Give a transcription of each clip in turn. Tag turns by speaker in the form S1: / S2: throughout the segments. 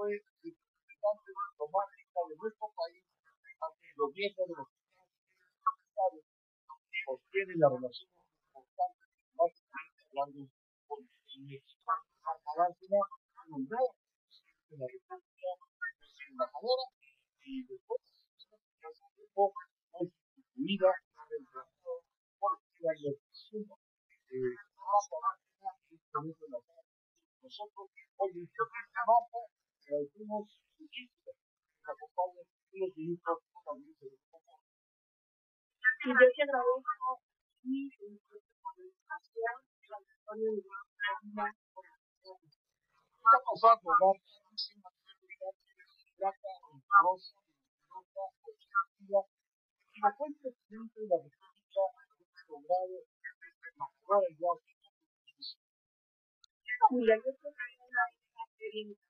S1: Fue representante diplomática de nuestro país ante gobierno de los Estados sostiene la relación importante básicamente hablando con. Aráncena nombró en la República embajadora y después se fue por el gobierno por la y nosotros hoy en marca algunos muchísimos nos los
S2: Y yo te agradezco mi participación en la historia de la
S1: la la cuenta de la República viaje.
S2: Mira, yo creo que hay una experiencia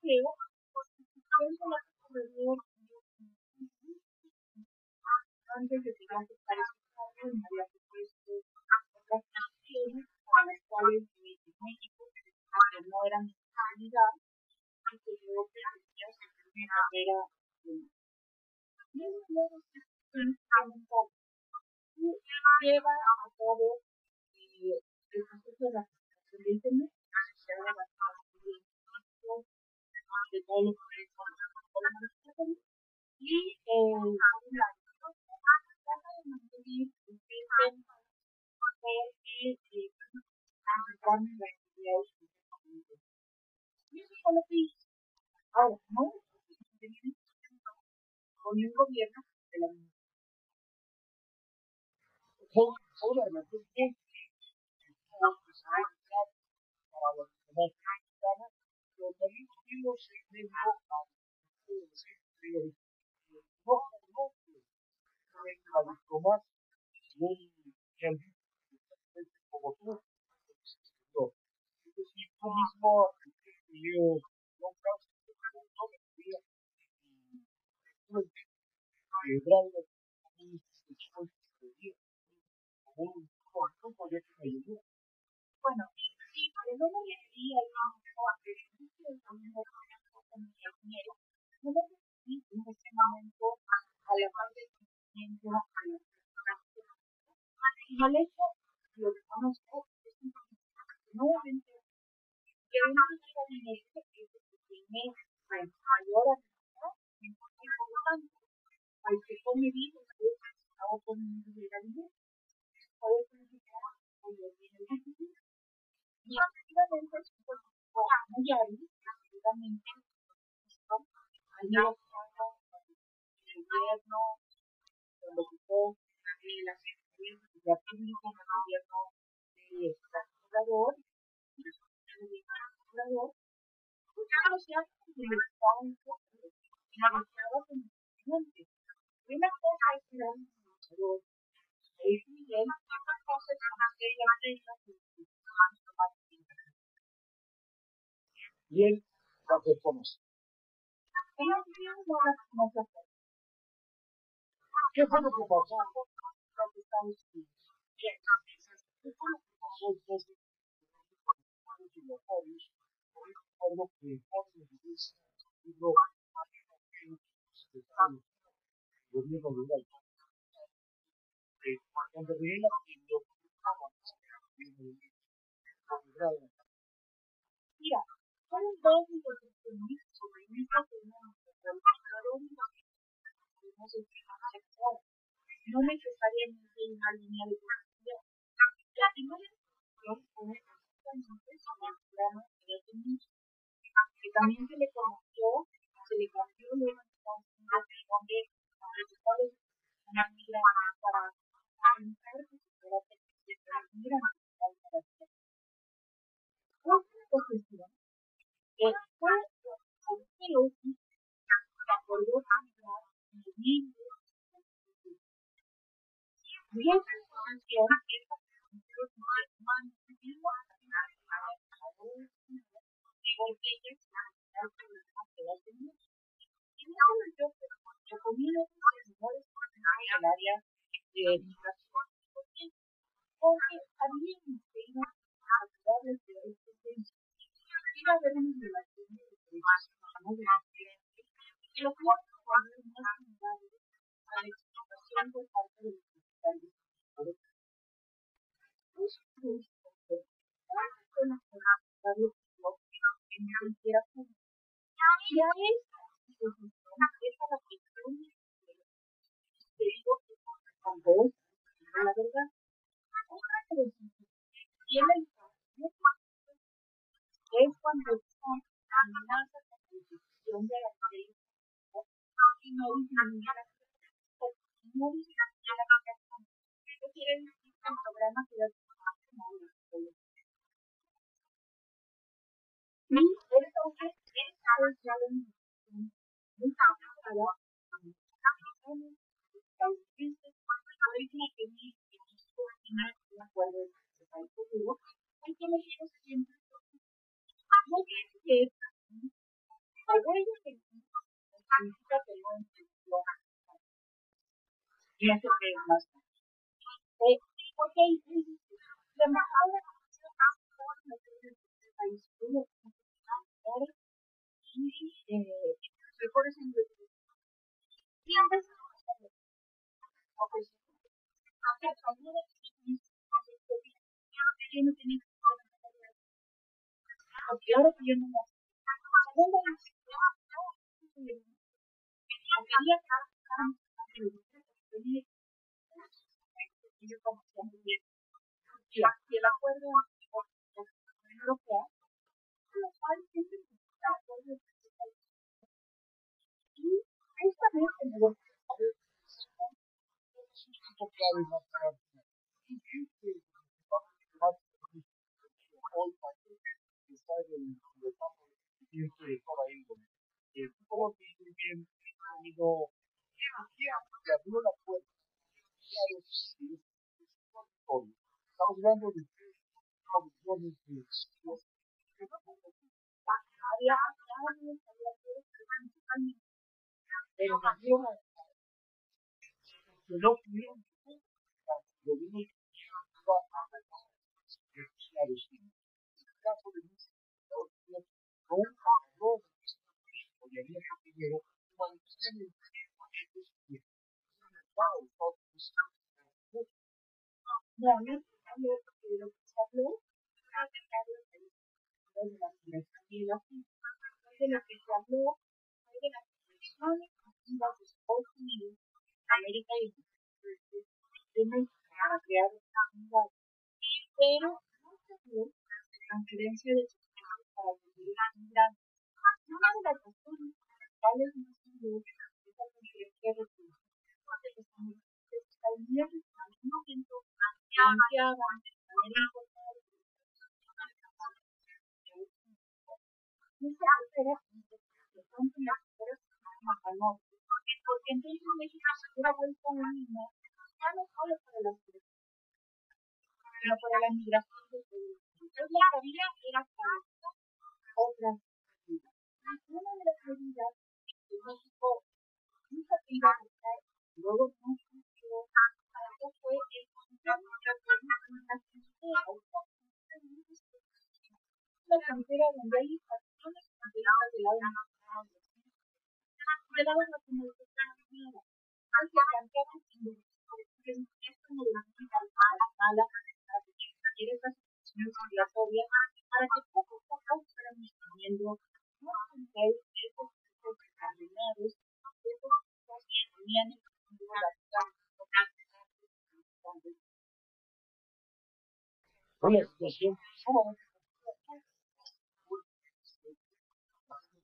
S2: tienen ni estado y no se está algo que es el más producto de la Fíjate, creo, antes de que se parezca había otras acciones a las cuales México que no eran de calidad y que yo pretendía seguir mi carrera lleva a cabo el proceso de la de Internet asociado a las de todos los proyectos y eh, trata de mantener el tema porque acercarme a las actividades y eso fue lo que hice ahora no con un gobierno de la misma
S1: Ahora, para tuvimos en medio a no conoce la diplomacia un como tú es decir tú mismo yo no causa no me celebrando un como un ayudó
S2: bueno sí no me quería ir también de con mi ingeniero, no me sentí en ese momento a la par del conocimiento, a la práctica. Y el hecho lo que conozco es un conocimiento que nuevamente que una manera de este que es el que tiene mayor habilidad en cualquier tanto, al que come vida, es estado con un ilegalidad. Puede significar que tiene difícil y efectivamente es un muy hábil absolutamente allá el gobierno lo ocupó la Pública, el gobierno del Procurador, el presidente. Una cosa es un negociador, es
S1: y él las desconoce. ¿Qué fue lo que pasó? ¿Qué fue lo que pasó que que lo
S2: Mira, fueron dos interpretaciones sobre esta fenómeno del valor sexual, no necesariamente en una línea de producción. La primera sobre el de que también se le conoció, A la cuestión digo que cuando es la verdad, otra cosa y la es cuando son amenazas la constitución de la ley y no disminuye la no disminuye la migración. Eso quiere decir que el programa queda es ya la muy complicada que mi equipo final de acuerdo país hay que elegir que huella que que no y hace que es la embajada tiene país. Y aunque también yo no tenía porque ahora que yo no me y el acuerdo europeo lo cual siempre y esta vez el negociador
S1: clave más para hoy está en el campo siempre por ahí como que bien amigo que abrió la puerta estamos hablando de condiciones de
S2: había años, había años, pero nació
S1: que no pudieron lo vimos caso de nunca habló de había primero
S2: de que se habló, de la lo que se habló fue de las condiciones activas de Estados Unidos, América y para crear una unidad. Pero no se dio transferencia de sistemas para vivir migrantes. Una de las razones por las no se dio esa transferencia de recursos de los estadounidenses en algún momento planteaban de manera importante porque entonces México se hubiera vuelto un niño, ya no solo para mujeres, sino para la migración de Entonces la cabida era para otras una de las medidas que México nunca se iba a buscar, luego no funcionó, algo fue el de la estaciones fronterizas del lado mexicano del lado latinoamericano hay que planteaban es como de a la mala para que existiera esas situaciones migratorias para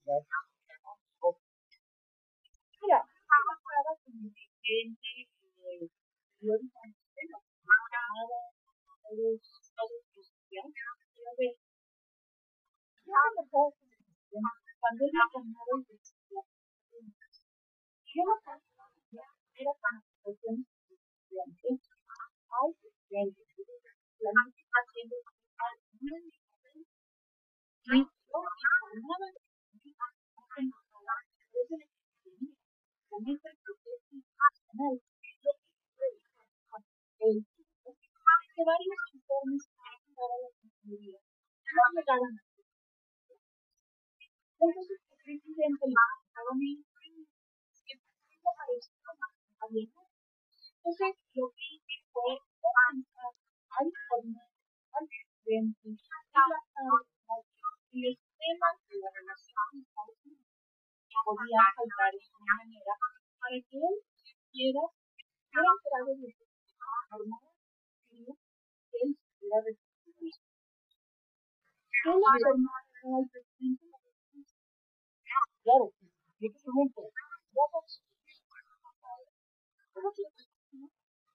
S2: eh, presidente, cuando yo era para también el proceso internacional, lo que el que varios informes para la consejería no llegaron a entonces el presidente estaba que apareció entonces lo que hice fue organizar a informar al presidente y los temas de la relación con Estados Unidos de manera para que él quiera ser enterado de su forma que él pudiera recibir. ¿Qué le informaron al presidente?
S1: Claro, yo te pregunto,
S2: ¿Cómo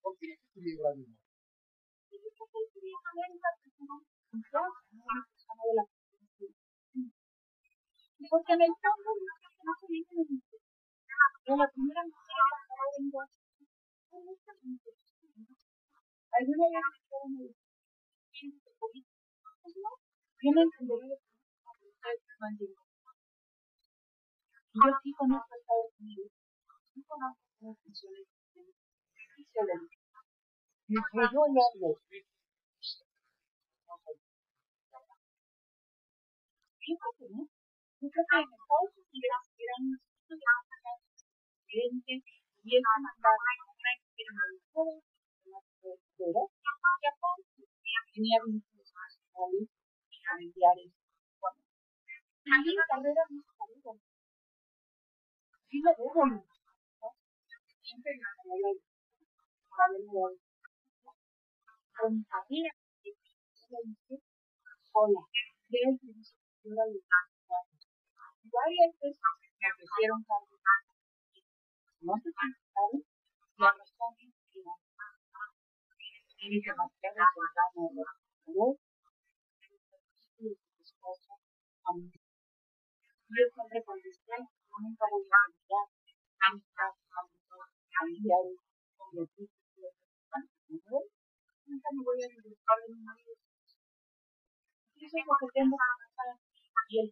S1: ¿por qué se libra de más?
S2: yo creo que él quería saber esa persona, una persona de la porque en el fondo no se dice de la primera mujer en. ¿Alguna vez me dijeron el yo no entendería. Yo sí conozco a Estados Unidos, sí conozco cómo funciona el
S1: en algo.
S2: Yo creo que no. Que en Estados Unidos eran presidente y mandaba una experimentadora pero Japón tenía vínculos nacionales y familiares con y la carrera no se sabía sí lo veo siempre la carrera saber con mi familia hola de él yo la varias veces me ofrecieron cargos. No se presentaron la razón es que tiene demasiado cercano a los valores de su esposo a mí. Yo siempre contesté, nunca voy a olvidar amistad, familiares, convertidos Nunca me voy a disgustar de mi marido. Eso es lo que tengo que pasar. Y el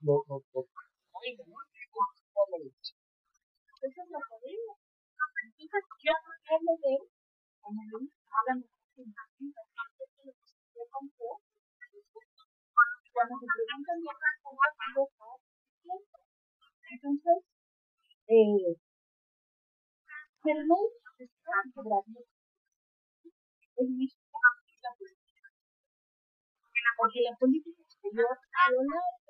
S1: lo, lo, lo,
S2: Esa es. Entonces, cuando hablan de cuando preguntan sido entonces, eh, pero no es que en la política. Porque la política exterior a lo largo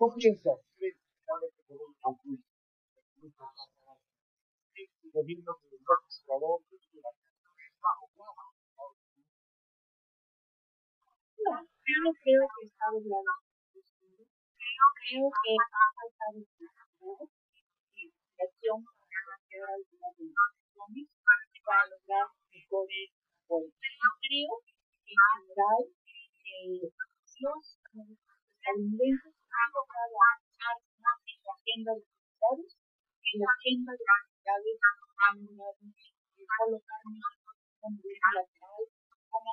S1: Conservadores
S2: No, yo no creo que está doblado. Yo creo que ha faltado investigación para hacer algunas investigaciones para lograr mejores políticas. Creo que en general eh, los estadounidenses han logrado avanzar más en la agenda de los en la agenda de ciudades han logrado colocar México como bilateral como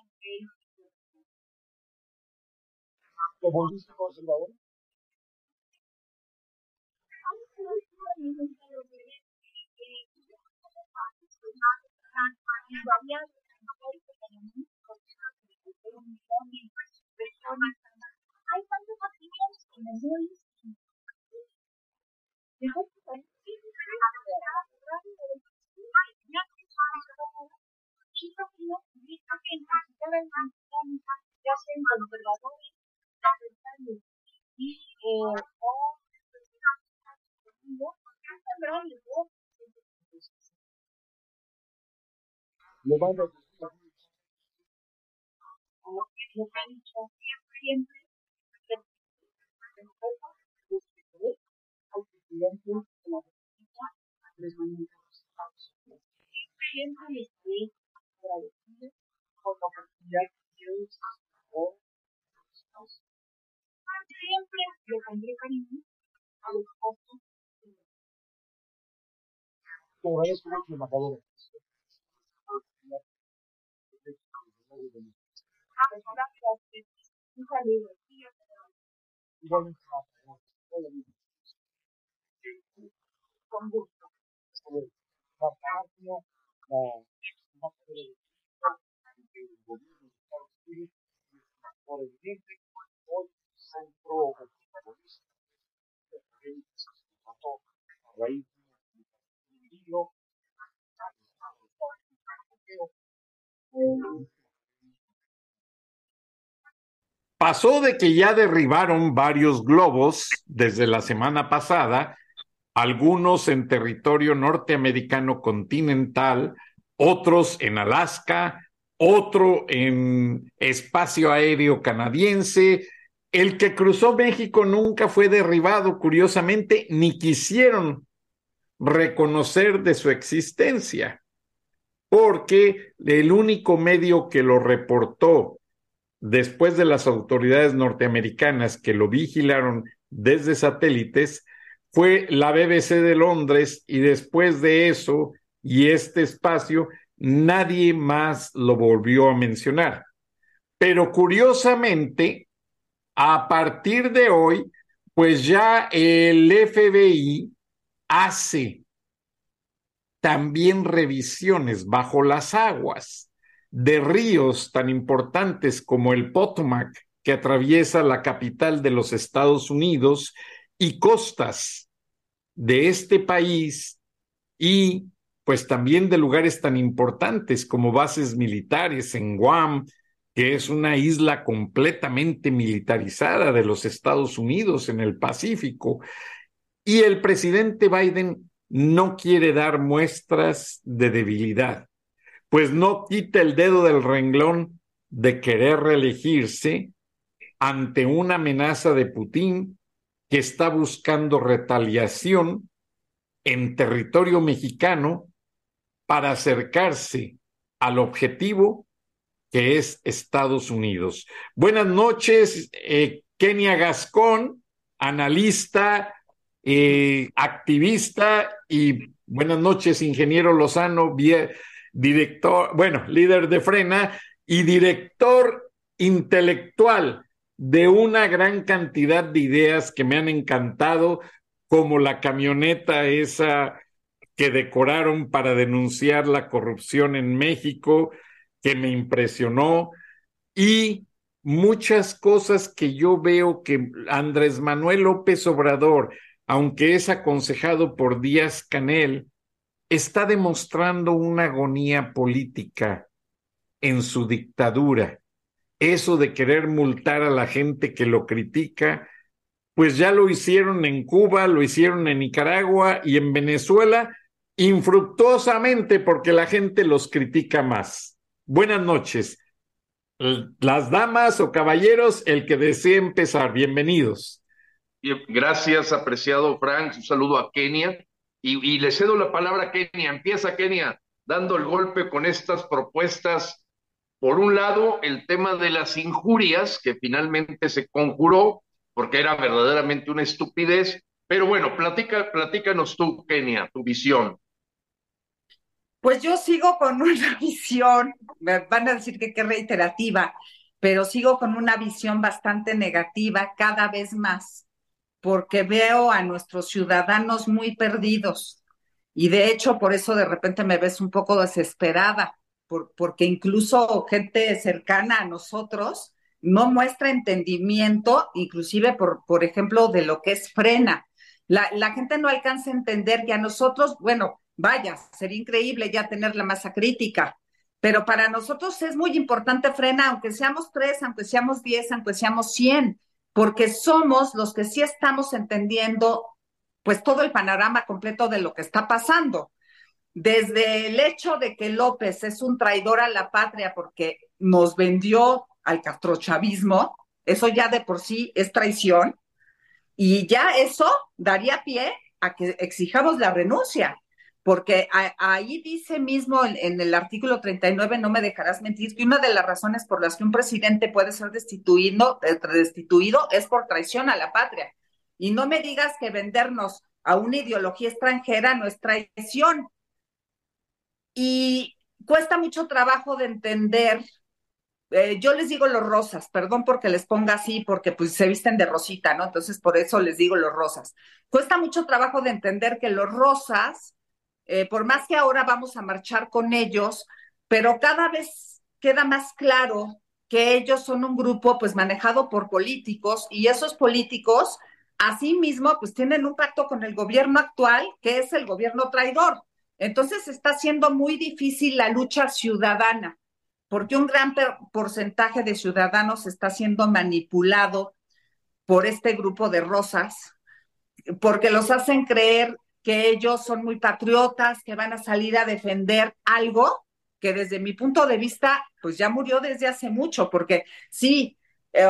S1: como dice conservador.
S2: Hay que me duelen. Mejor que ya sean conservadores, y eh,
S1: Lo manda a
S2: dicho siempre, de la República, Andrés Manuel López Siempre le estoy agradecido por la oportunidad que Dios o Siempre le pondré cariño a los costos.
S1: Te agradezco mucho, embajadora. Igualmente,
S2: Con gusto.
S1: la patria, la embajadora del gobierno de Estados Unidos, por evidente, hoy centro protagonista de la pasó a raíz de un libro
S3: Pasó de que ya derribaron varios globos desde la semana pasada, algunos en territorio norteamericano continental, otros en Alaska, otro en espacio aéreo canadiense. El que cruzó México nunca fue derribado, curiosamente, ni quisieron reconocer de su existencia, porque el único medio que lo reportó después de las autoridades norteamericanas que lo vigilaron desde satélites fue la BBC de Londres y después de eso y este espacio nadie más lo volvió a mencionar. Pero curiosamente, a partir de hoy, pues ya el FBI hace también revisiones bajo las aguas de ríos tan importantes como el Potomac, que atraviesa la capital de los Estados Unidos, y costas de este país y pues también de lugares tan importantes como bases militares en Guam, que es una isla completamente militarizada de los Estados Unidos en el Pacífico. Y el presidente Biden no quiere dar muestras de debilidad, pues no quita el dedo del renglón de querer reelegirse ante una amenaza de Putin que está buscando retaliación en territorio mexicano para acercarse al objetivo que es Estados Unidos. Buenas noches, eh, Kenia Gascón, analista, eh, activista y buenas noches, ingeniero Lozano, director, bueno, líder de Frena y director intelectual de una gran cantidad de ideas que me han encantado, como la camioneta esa que decoraron para denunciar la corrupción en México, que me impresionó, y muchas cosas que yo veo que Andrés Manuel López Obrador, aunque es aconsejado por Díaz Canel, está demostrando una agonía política en su dictadura. Eso de querer multar a la gente que lo critica, pues ya lo hicieron en Cuba, lo hicieron en Nicaragua y en Venezuela, infructuosamente porque la gente los critica más. Buenas noches. Las damas o caballeros, el que desee empezar, bienvenidos.
S4: Gracias, apreciado Frank. Un saludo a Kenia. Y, le cedo la palabra a Kenia. Empieza Kenia dando el golpe con estas propuestas. Por un lado, el tema de las injurias, que finalmente se conjuró porque era verdaderamente una estupidez. Pero bueno, platica, platícanos tú, Kenia, tu visión.
S5: Pues yo sigo con una visión, me van a decir que qué reiterativa, pero sigo con una visión bastante negativa cada vez más, porque veo a nuestros ciudadanos muy perdidos. Y de hecho, por eso de repente me ves un poco desesperada, porque incluso gente cercana a nosotros no muestra entendimiento, inclusive por, por ejemplo, de lo que es frena. La, la gente no alcanza a entender que a nosotros, bueno, Vaya, sería increíble ya tener la masa crítica, pero para nosotros es muy importante frena, aunque seamos tres, aunque seamos diez, aunque seamos cien, porque somos los que sí estamos entendiendo pues todo el panorama completo de lo que está pasando. Desde el hecho de que López es un traidor a la patria porque nos vendió al castrochavismo, eso ya de por sí es traición, y ya eso daría pie a que exijamos la renuncia porque ahí dice mismo en, el artículo 39, no me dejarás mentir, que una de las razones por las que un presidente puede ser destituido, eh, destituido es por traición a la patria. Y no me digas que vendernos a una ideología extranjera no es traición. Y cuesta mucho trabajo de entender. Eh, yo les digo los rosas, perdón porque les ponga así, porque pues se visten de rosita, ¿no? Entonces por eso les digo los rosas. Cuesta mucho trabajo de entender que los rosas eh, por más que ahora vamos a marchar con ellos, pero cada vez queda más claro que ellos son un grupo pues manejado por políticos y esos políticos asimismo pues tienen un pacto con el gobierno actual que es el gobierno traidor. Entonces está siendo muy difícil la lucha ciudadana porque un gran porcentaje de ciudadanos está siendo manipulado por este grupo de rosas, porque los hacen creer que ellos son muy patriotas, que van a salir a defender algo que desde mi punto de vista, pues ya murió desde hace mucho, porque sí, eh,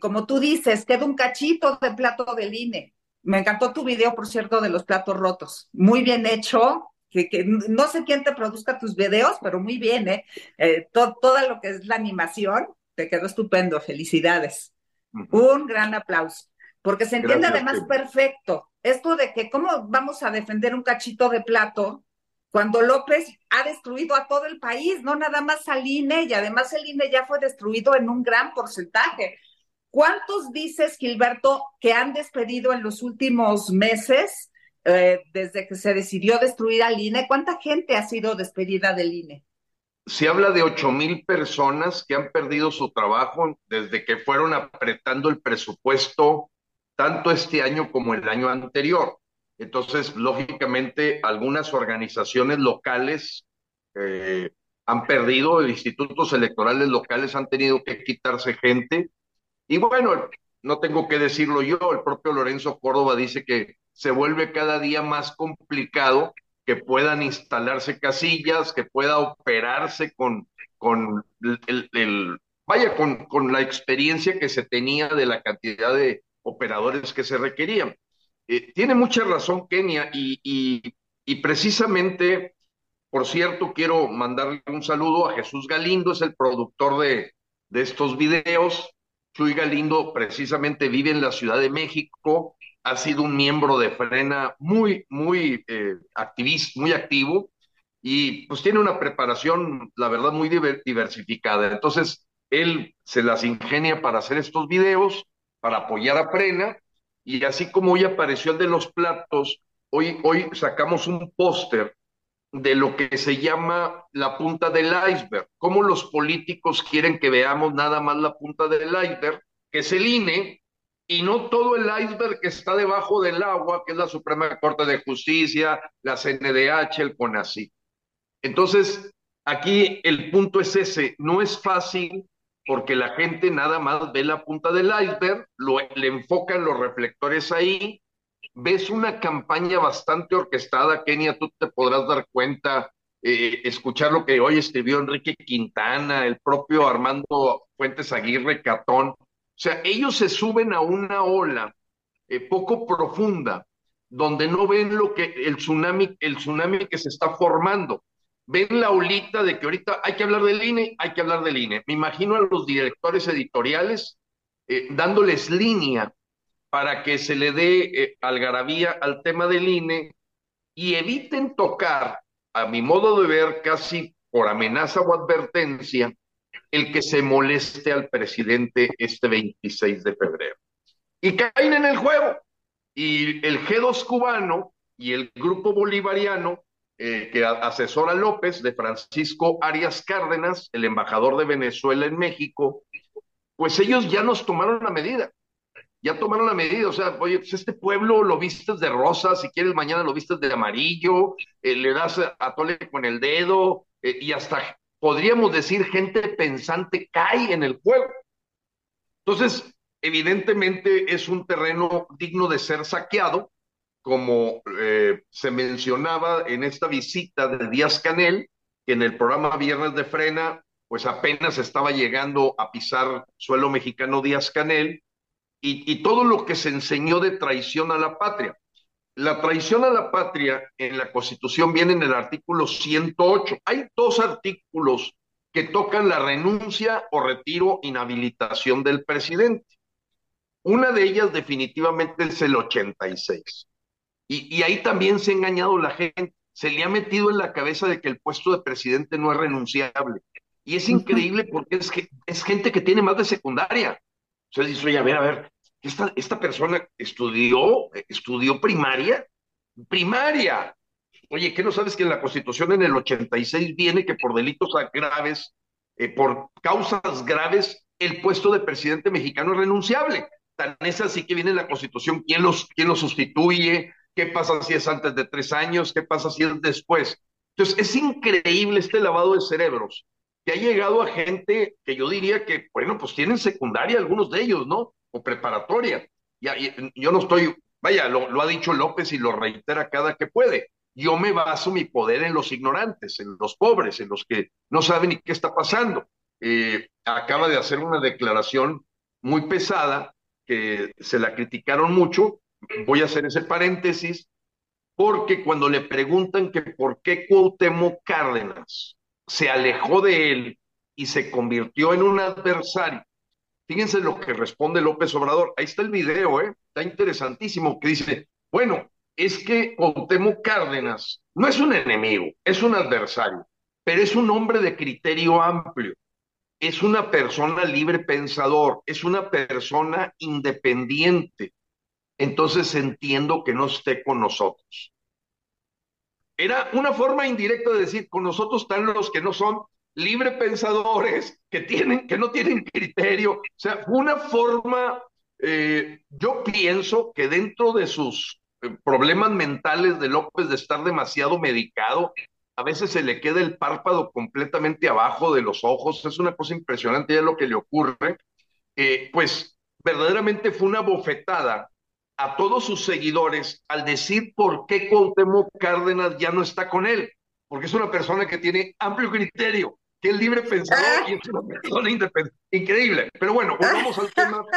S5: como tú dices, queda un cachito de plato del INE. Me encantó tu video, por cierto, de los platos rotos. Muy bien hecho, que, no sé quién te produzca tus videos, pero muy bien, ¿eh? eh todo lo que es la animación, te quedó estupendo, felicidades. Un gran aplauso, porque se entiende además perfecto esto de que cómo vamos a defender un cachito de plato cuando López ha destruido a todo el país, no nada más al INE, y además el INE ya fue destruido en un gran porcentaje. ¿Cuántos dices, Gilberto, que han despedido en los últimos meses, eh, desde que se decidió destruir al INE? ¿Cuánta gente ha sido despedida del INE?
S4: Se habla de ocho mil personas que han perdido su trabajo desde que fueron apretando el presupuesto tanto este año como el año anterior. Entonces, lógicamente, algunas organizaciones locales eh, han perdido, institutos electorales locales han tenido que quitarse gente. Y bueno, no tengo que decirlo yo, el propio Lorenzo Córdoba dice que se vuelve cada día más complicado que puedan instalarse casillas, que pueda operarse con, con el, vaya, con, con la experiencia que se tenía de la cantidad de operadores que se requerían. Eh, tiene mucha razón Kenia y, y, precisamente, por cierto, quiero mandarle un saludo a Jesús Galindo, es el productor de, de estos videos. Chuy Galindo precisamente vive en la Ciudad de México, ha sido un miembro de Frena muy, muy eh, activista, muy activo y pues tiene una preparación, la verdad, muy diversificada. Entonces, él se las ingenia para hacer estos videos para apoyar a Prena, y así como hoy apareció el de los platos, hoy, hoy sacamos un póster de lo que se llama la punta del iceberg, cómo los políticos quieren que veamos nada más la punta del iceberg, que es el INE, y no todo el iceberg que está debajo del agua, que es la Suprema Corte de Justicia, la CNDH, el CONACYT. Entonces, aquí el punto es ese, no es fácil porque la gente nada más ve la punta del iceberg, lo, le enfocan los reflectores ahí, ves una campaña bastante orquestada, Kenia, tú te podrás dar cuenta, eh, escuchar lo que hoy escribió Enrique Quintana, el propio Armando Fuentes Aguirre Catón. O sea, ellos se suben a una ola eh, poco profunda, donde no ven lo que el tsunami, el tsunami que se está formando. Ven la olita de que ahorita hay que hablar del INE, hay que hablar del INE. Me imagino a los directores editoriales eh, dándoles línea para que se le dé eh, algarabía al tema del INE y eviten tocar, a mi modo de ver, casi por amenaza o advertencia, el que se moleste al presidente este 26 de febrero. Y caen en el juego. Y el G2 cubano y el grupo bolivariano eh, que asesora López, de Francisco Arias Cárdenas, el embajador de Venezuela en México, pues ellos ya nos tomaron la medida ya tomaron la medida, o sea, oye, pues este pueblo lo vistes de rosa, si quieres mañana lo vistes de amarillo, eh, le das a, tole con el dedo, eh, y hasta podríamos decir gente pensante cae en el juego. Entonces, evidentemente es un terreno digno de ser saqueado, como eh, se mencionaba en esta visita de Díaz Canel, que en el programa Viernes de Frena, pues apenas estaba llegando a pisar suelo mexicano Díaz Canel, y, todo lo que se enseñó de traición a la patria. La traición a la patria en la Constitución viene en el artículo 108. Hay dos artículos que tocan la renuncia o retiro, inhabilitación del presidente. Una de ellas definitivamente es el 86. Y, y ahí también se ha engañado la gente. Se le ha metido en la cabeza de que el puesto de presidente no es renunciable. Y es increíble porque es, que, es gente que tiene más de secundaria. Sea, dice, oye, a ver, a ver, esta, esta persona estudió, estudió primaria, primaria. Oye, ¿qué no sabes que en la Constitución en el 86 viene que por delitos graves, eh, por causas graves, el puesto de presidente mexicano es renunciable? Tan es así que viene en la Constitución quién los, quién lo sustituye, qué pasa si es antes de tres años, qué pasa si es después. Entonces, es increíble este lavado de cerebros que ha llegado a gente que yo diría que, bueno, pues tienen secundaria algunos de ellos, ¿no? O preparatoria. Ya, yo no estoy, vaya, lo, ha dicho López y lo reitera cada que puede. Yo me baso mi poder en los ignorantes, en los pobres, en los que no saben ni qué está pasando. Eh, acaba de hacer una declaración muy pesada que se la criticaron mucho. Voy a hacer ese paréntesis porque cuando le preguntan que por qué Cuauhtémoc Cárdenas se alejó de él y se convirtió en un adversario. Fíjense lo que responde López Obrador. Ahí está el video, ¿eh? Está interesantísimo, que dice, bueno, es que Cuauhtémoc Cárdenas no es un enemigo, es un adversario, pero es un hombre de criterio amplio, es una persona libre pensador, es una persona independiente. Entonces entiendo que no esté con nosotros. Era una forma indirecta de decir, con nosotros están los que no son libre pensadores, que, tienen, que no tienen criterio. O sea, una forma, eh, yo pienso que dentro de sus eh, problemas mentales de López de estar demasiado medicado, a veces se le queda el párpado completamente abajo de los ojos, es una cosa impresionante ya lo que le ocurre, eh, pues verdaderamente fue una bofetada a todos sus seguidores al decir por qué Cuauhtémoc Cárdenas ya no está con él, porque es una persona que tiene amplio criterio, que es libre pensador y es una persona independiente. Increíble. Pero bueno, volvamos al tema.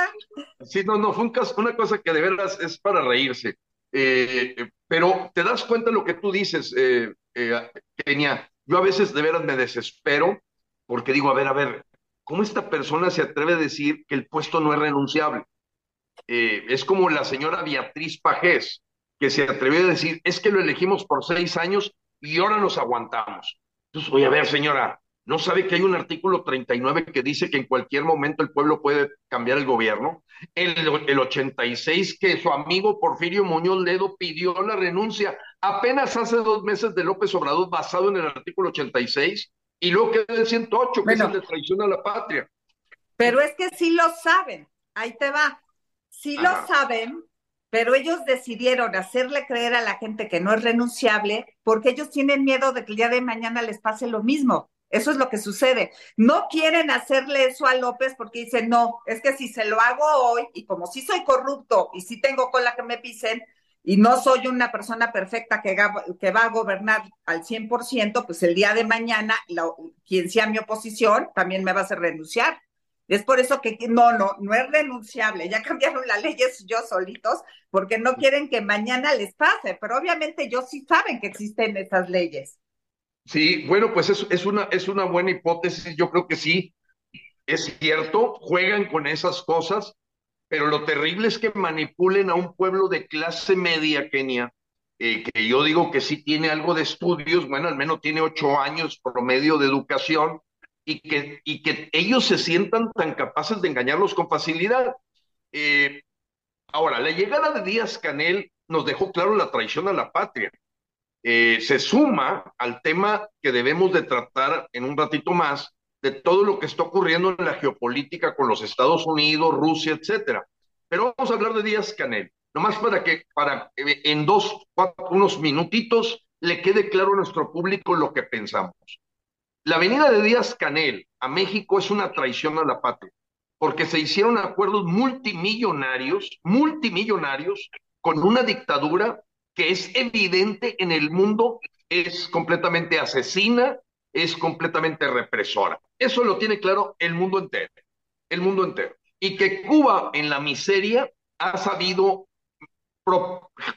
S4: Sí, no, no, fue una cosa que de veras es para reírse. Eh, pero te das cuenta de lo que tú dices, eh, eh, Kenia. Yo a veces de veras me desespero porque digo, a ver, a ver, ¿cómo esta persona se atreve a decir que el puesto no es renunciable? Eh, es como la señora Beatriz Pajés, que se atrevió a decir, es que lo elegimos por seis años y ahora nos aguantamos. Entonces, voy a ver, señora, ¿No sabe que hay un artículo 39 que dice que en cualquier momento el pueblo puede cambiar el gobierno? El, el 86 que su amigo Porfirio Muñoz Ledo pidió la renuncia apenas hace dos meses de López Obrador basado en el artículo 86 y luego queda el 108 que es el de traición a la patria.
S5: Pero es que sí lo saben, ahí te va, sí lo saben, pero ellos decidieron hacerle creer a la gente que no es renunciable porque ellos tienen miedo de que el día de mañana les pase lo mismo. Eso es lo que sucede. No quieren hacerle eso a López porque dicen, no, es que si se lo hago hoy y como sí soy corrupto y sí tengo cola que me pisen y no soy una persona perfecta que, que va a gobernar al 100%, pues el día de mañana quien sea mi oposición también me va a hacer renunciar. Es por eso que no, no, no es renunciable. Ya cambiaron las leyes yo solitos porque no quieren que mañana les pase, pero obviamente ellos sí saben que existen esas leyes.
S4: Sí, bueno, pues es, es, una, es una buena hipótesis, yo creo que sí, es cierto, juegan con esas cosas, pero lo terrible es que manipulen a un pueblo de clase media, Kenia, eh, que yo digo que sí tiene algo de estudios, bueno, al menos tiene ocho años promedio de educación, y que, y que ellos se sientan tan capaces de engañarlos con facilidad. Eh, ahora, la llegada de Díaz Canel nos dejó claro la traición a la patria. Eh, se suma al tema que debemos de tratar en un ratito más de todo lo que está ocurriendo en la geopolítica con los Estados Unidos, Rusia, etcétera. Pero vamos a hablar de Díaz Canel, nomás para que para eh, en dos, unos minutitos le quede claro a nuestro público lo que pensamos. La venida de Díaz Canel a México es una traición a la patria, porque se hicieron acuerdos multimillonarios, multimillonarios, con una dictadura que es evidente en el mundo, es completamente asesina, es completamente represora. Eso lo tiene claro el mundo entero, el mundo entero. Y que Cuba en la miseria ha sabido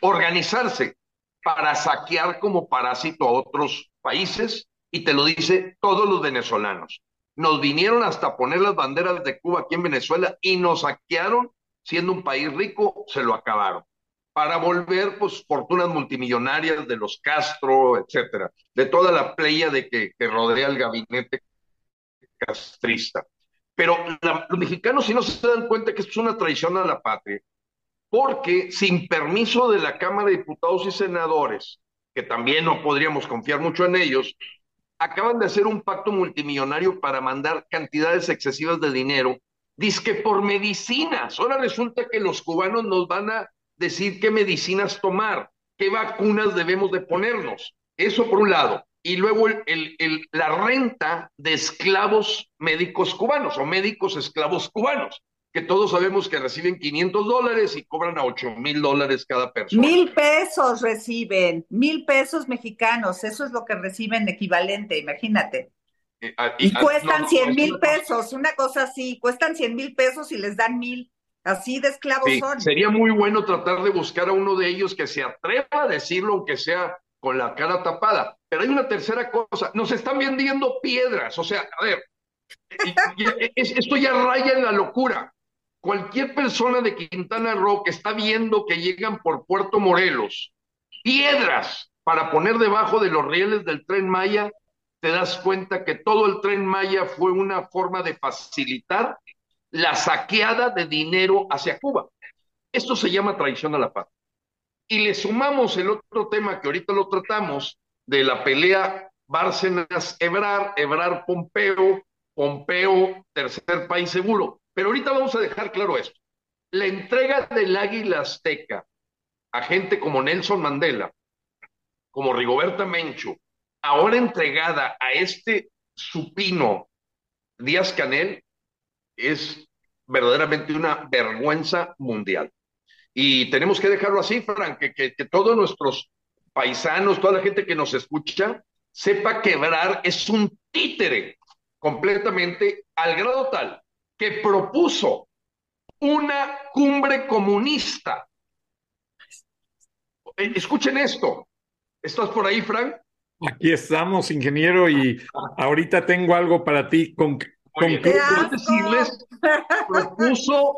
S4: organizarse para saquear como parásito a otros países, y te lo dice todos los venezolanos. Nos vinieron hasta poner las banderas de Cuba aquí en Venezuela y nos saquearon, siendo un país rico, se lo acabaron para volver pues fortunas multimillonarias de los Castro, etcétera, de toda la playa de que, rodea el gabinete castrista. Pero los mexicanos si no se dan cuenta que esto es una traición a la patria, porque sin permiso de la Cámara de Diputados y Senadores, que también no podríamos confiar mucho en ellos, acaban de hacer un pacto multimillonario para mandar cantidades excesivas de dinero, que por medicinas. Ahora resulta que los cubanos nos van a decir qué medicinas tomar, qué vacunas debemos de ponernos. Eso por un lado. Y luego el, la renta de esclavos médicos cubanos o médicos esclavos cubanos, que todos sabemos que reciben 500 dólares y cobran a 8 mil dólares cada persona.
S5: Mil pesos reciben, mil pesos mexicanos, eso es lo que reciben equivalente, imagínate. Eh, y, cuestan 100 mil pesos, una cosa así, cuestan 100 mil pesos y les dan mil. Así de esclavos son.
S4: Sería muy bueno tratar de buscar a uno de ellos que se atreva a decirlo, aunque sea con la cara tapada. Pero hay una tercera cosa, nos están vendiendo piedras, o sea, a ver, esto ya raya en la locura. Cualquier persona de Quintana Roo que está viendo que llegan por Puerto Morelos piedras para poner debajo de los rieles del tren Maya, te das cuenta que todo el tren Maya fue una forma de facilitar la saqueada de dinero hacia Cuba. Esto se llama traición a la paz. Y le sumamos el otro tema que ahorita lo tratamos, de la pelea Bárcenas-Ebrar, Ebrar-Pompeo, Pompeo, tercer país seguro. Pero ahorita vamos a dejar claro esto. La entrega del águila azteca a gente como Nelson Mandela, como Rigoberta Menchu, ahora entregada a este supino Díaz Canel, es verdaderamente una vergüenza mundial. Y tenemos que dejarlo así, Frank, que, que, todos nuestros paisanos, toda la gente que nos escucha, sepa quebrar es un títere completamente al grado tal que propuso una cumbre comunista. Eh, escuchen esto. ¿Estás por ahí, Frank?
S3: Aquí estamos, ingeniero, y ahorita tengo algo para ti. Con,
S4: decirles, propuso,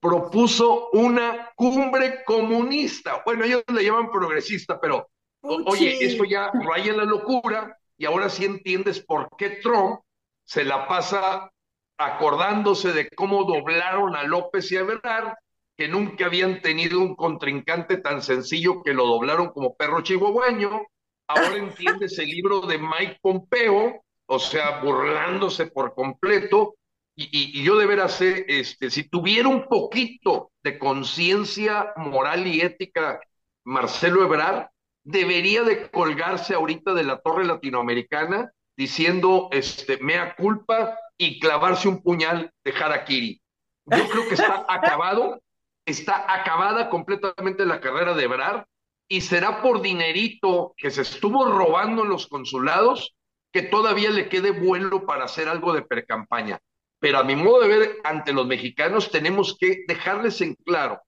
S4: propuso una cumbre comunista. Bueno, ellos le llaman progresista, pero oye, esto ya raya la locura y ahora sí entiendes por qué Trump se la pasa acordándose de cómo doblaron a López y a Ebrard, que nunca habían tenido un contrincante tan sencillo que lo doblaron como perro chihuahueño. Ahora entiende ese libro de Mike Pompeo, o sea, burlándose por completo. Y, yo de veras, este, si tuviera un poquito de conciencia moral y ética, Marcelo Ebrard, debería de colgarse ahorita de la torre latinoamericana diciendo, este, mea culpa y clavarse un puñal de harakiri. Yo creo que está acabado, está acabada completamente la carrera de Ebrard y será por dinerito que se estuvo robando en los consulados que todavía le quede vuelo para hacer algo de precampaña. Pero a mi modo de ver, ante los mexicanos tenemos que dejarles en claro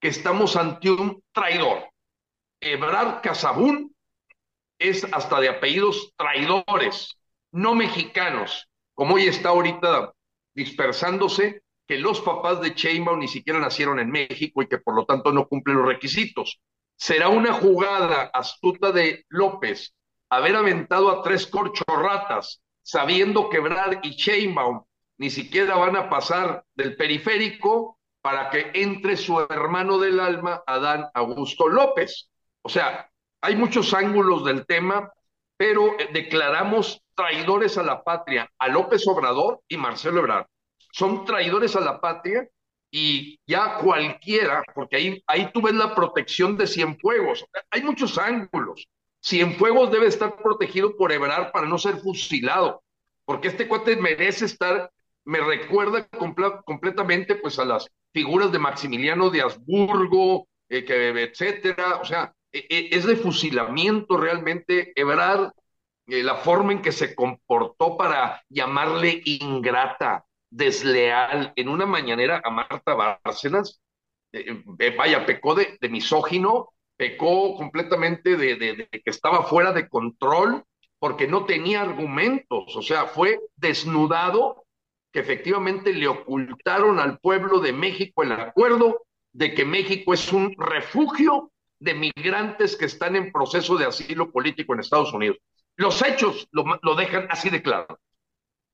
S4: que estamos ante un traidor. Ebrard Casabún es hasta de apellidos traidores, no mexicanos, como hoy está ahorita dispersándose, que los papás de Sheinbaum ni siquiera nacieron en México y que por lo tanto no cumplen los requisitos. Será una jugada astuta de López haber aventado a tres corchorratas, sabiendo que Brad y Sheinbaum ni siquiera van a pasar del periférico para que entre su hermano del alma, Adán Augusto López. O sea, hay muchos ángulos del tema, pero eh, declaramos traidores a la patria a López Obrador y Marcelo Ebrard. Son traidores a la patria y ya cualquiera, porque ahí, ahí tú ves la protección de Cienfuegos. Hay muchos ángulos. Cienfuegos debe estar protegido por Ebrard para no ser fusilado, porque este cuate merece estar, me recuerda completamente pues a las figuras de Maximiliano de Habsburgo, eh, etcétera, o sea, e, e, es de fusilamiento realmente Ebrard, eh, la forma en que se comportó para llamarle ingrata, desleal, en una mañanera a Marta Bárcenas, eh, eh, vaya, pecó de, misógino, pecó completamente de, de, que estaba fuera de control porque no tenía argumentos, o sea, fue desnudado que efectivamente le ocultaron al pueblo de México el acuerdo de que México es un refugio de migrantes que están en proceso de asilo político en Estados Unidos. Los hechos lo, dejan así de claro.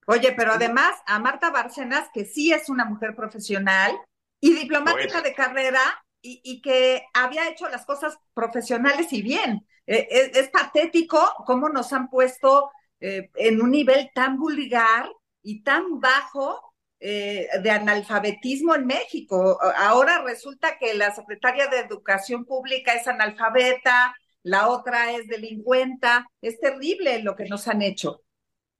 S5: Oye, pero además a Marta Bárcenas, que sí es una mujer profesional y diplomática de carrera y, que había hecho las cosas profesionales y bien. E, e, es, patético cómo nos han puesto eh, en un nivel tan vulgar y tan bajo eh, de analfabetismo en México. Ahora resulta que la secretaria de Educación Pública es analfabeta, la otra es delincuenta. Es terrible lo que nos han hecho.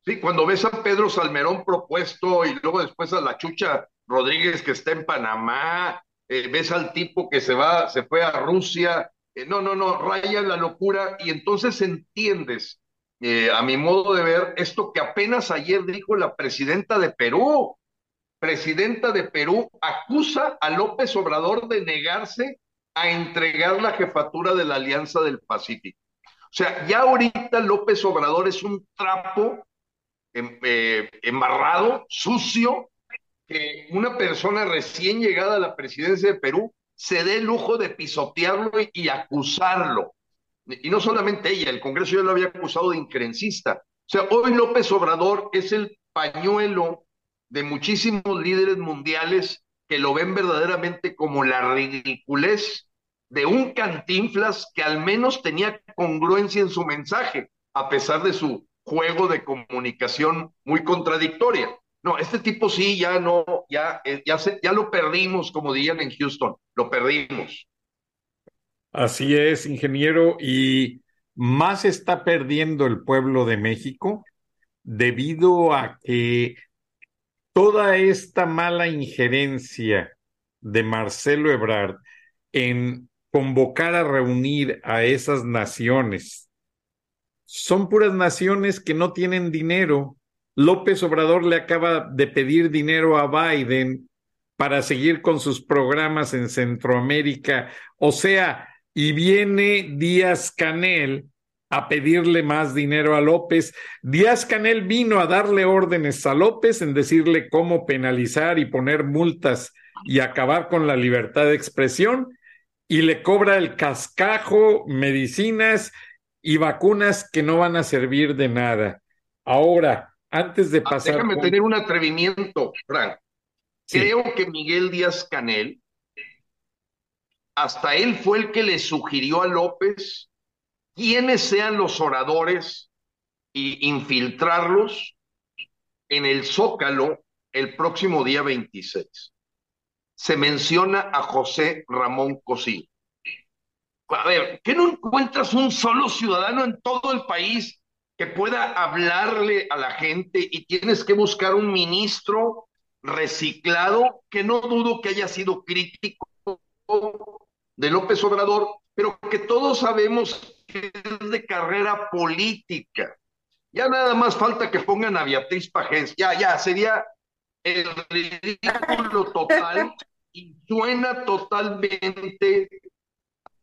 S4: Sí, cuando ves a Pedro Salmerón propuesto y luego después a la Chucha Rodríguez que está en Panamá, eh, ves al tipo que se va, se fue a Rusia, eh, no, no, no, raya la locura y entonces entiendes, a mi modo de ver, esto que apenas ayer dijo la presidenta de Perú, presidenta de Perú, acusa a López Obrador de negarse a entregar la jefatura de la Alianza del Pacífico. O sea, ya ahorita López Obrador es un trapo em, eh, embarrado, sucio, que una persona recién llegada a la presidencia de Perú se dé el lujo de pisotearlo y, acusarlo. Y no solamente ella, el Congreso ya lo había acusado de increncista. O sea, hoy López Obrador es el pañuelo de muchísimos líderes mundiales que lo ven verdaderamente como la ridiculez de un cantinflas que al menos tenía congruencia en su mensaje, a pesar de su juego de comunicación muy contradictoria. No, este tipo sí, ya no, ya, eh, ya, ya lo perdimos, como dirían en Houston, lo perdimos.
S3: Así es, ingeniero, y más está perdiendo el pueblo de México debido a que toda esta mala injerencia de Marcelo Ebrard en convocar a reunir a esas naciones, son puras naciones que no tienen dinero. López Obrador le acaba de pedir dinero a Biden para seguir con sus programas en Centroamérica. O sea, y viene Díaz Canel a pedirle más dinero a López. Díaz Canel vino a darle órdenes a López en decirle cómo penalizar y poner multas y acabar con la libertad de expresión y le cobra el cascajo, medicinas y vacunas que no van a servir de nada. Ahora, Antes de
S4: Ah,
S3: pasar.
S4: Déjame
S3: con-
S4: tener un atrevimiento, Frank.
S3: Sí.
S4: Creo que Miguel Díaz Canel, hasta él fue el que le sugirió a López quiénes sean los oradores y infiltrarlos en el Zócalo el próximo día 26. Se menciona a José Ramón Cosío. A ver, ¿qué no encuentras un solo ciudadano en todo el país que pueda hablarle a la gente y tienes que buscar un ministro reciclado que no dudo que haya sido crítico de López Obrador, pero que todos sabemos que es de carrera política. Ya nada más falta que pongan a Beatriz Pajés. Ya, ya, sería el ridículo total y suena totalmente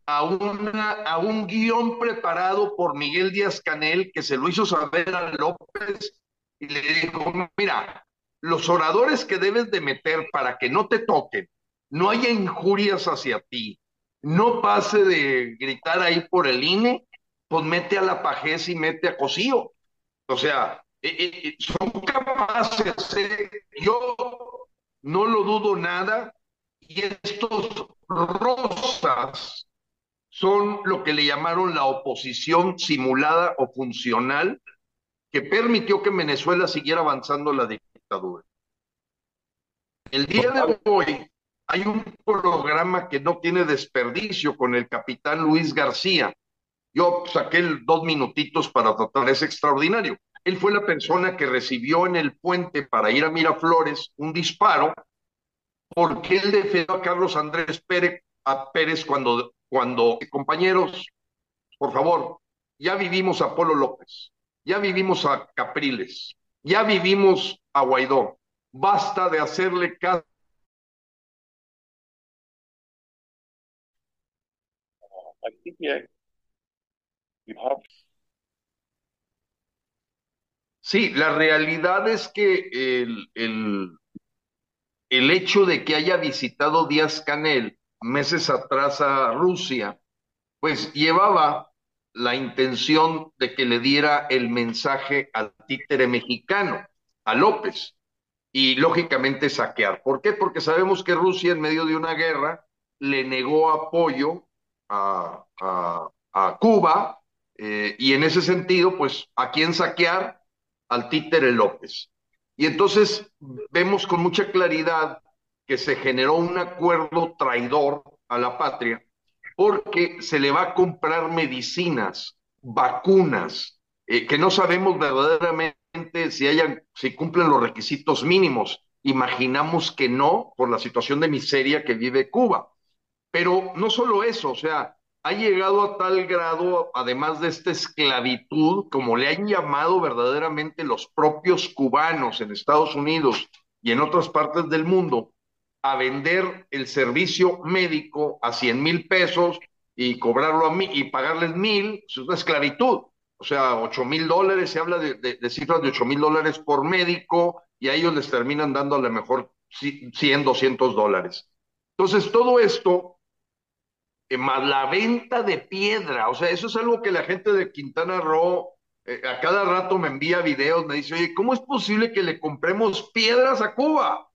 S4: a, una, a un guion preparado por Miguel Díaz Canel que se lo hizo saber a López y le dijo, mira, los oradores que debes de meter para que no te toquen, no haya injurias hacia ti, no pase de gritar ahí por el INE, pues mete a la Pajés y mete a Cosío. O sea, eh, eh, son capaces, eh, yo no lo dudo nada, y estos rosas son lo que le llamaron la oposición simulada o funcional que permitió que en Venezuela siguiera avanzando la dictadura. El día de hoy hay un programa que no tiene desperdicio con el capitán Luis García. Yo saqué dos minutitos para tratar, es extraordinario. Él fue la persona que recibió en el puente para ir a Miraflores un disparo porque él defendió a Carlos Andrés Pérez, a Pérez cuando, cuando, compañeros, por favor, ya vivimos a Polo López, ya vivimos a Capriles, ya vivimos a Guaidó. Basta de hacerle caso. Sí, la realidad es que el, el, el hecho de que haya visitado Díaz Canel meses atrás a Rusia, pues llevaba la intención de que le diera el mensaje al títere mexicano, a López, y lógicamente saquear. ¿Por qué? Porque sabemos que Rusia en medio de una guerra le negó apoyo a, a- Cuba, eh, y en ese sentido, pues, ¿a quién saquear? Al títere López. Y entonces vemos con mucha claridad que se generó un acuerdo traidor a la patria porque se le va a comprar medicinas, vacunas, eh, que no sabemos verdaderamente si hayan, si cumplen los requisitos mínimos. Imaginamos que no, por la situación de miseria que vive Cuba. Pero no solo eso, o sea, ha llegado a tal grado, además de esta esclavitud, como le han llamado verdaderamente los propios cubanos en Estados Unidos y en otras partes del mundo, a vender el servicio médico a 100 mil pesos y cobrarlo a mí y pagarles mil, es una esclavitud. O sea, 8 mil dólares, se habla de, de- de cifras de 8 mil dólares por médico y a ellos les terminan dando a lo mejor 100, 200 dólares. Entonces, todo esto eh, más la venta de piedra, o sea, eso es algo que la gente de Quintana Roo eh, a cada rato me envía videos, me dice, oye, ¿cómo es posible que le compremos piedras a Cuba?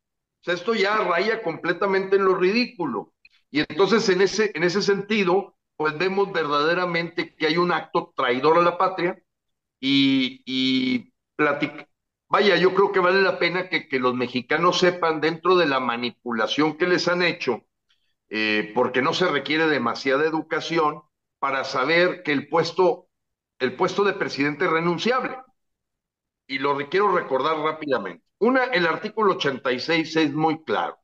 S4: O sea, esto ya raya completamente en lo ridículo. Y entonces, en ese, en ese sentido, pues vemos verdaderamente que hay un acto traidor a la patria y, y Vaya, yo creo que vale la pena que, que los mexicanos sepan dentro de la manipulación que les han hecho, eh, porque no se requiere demasiada educación para saber que el puesto, el puesto de presidente es renunciable. Y lo quiero recordar rápidamente. Una, el artículo 86 es muy claro.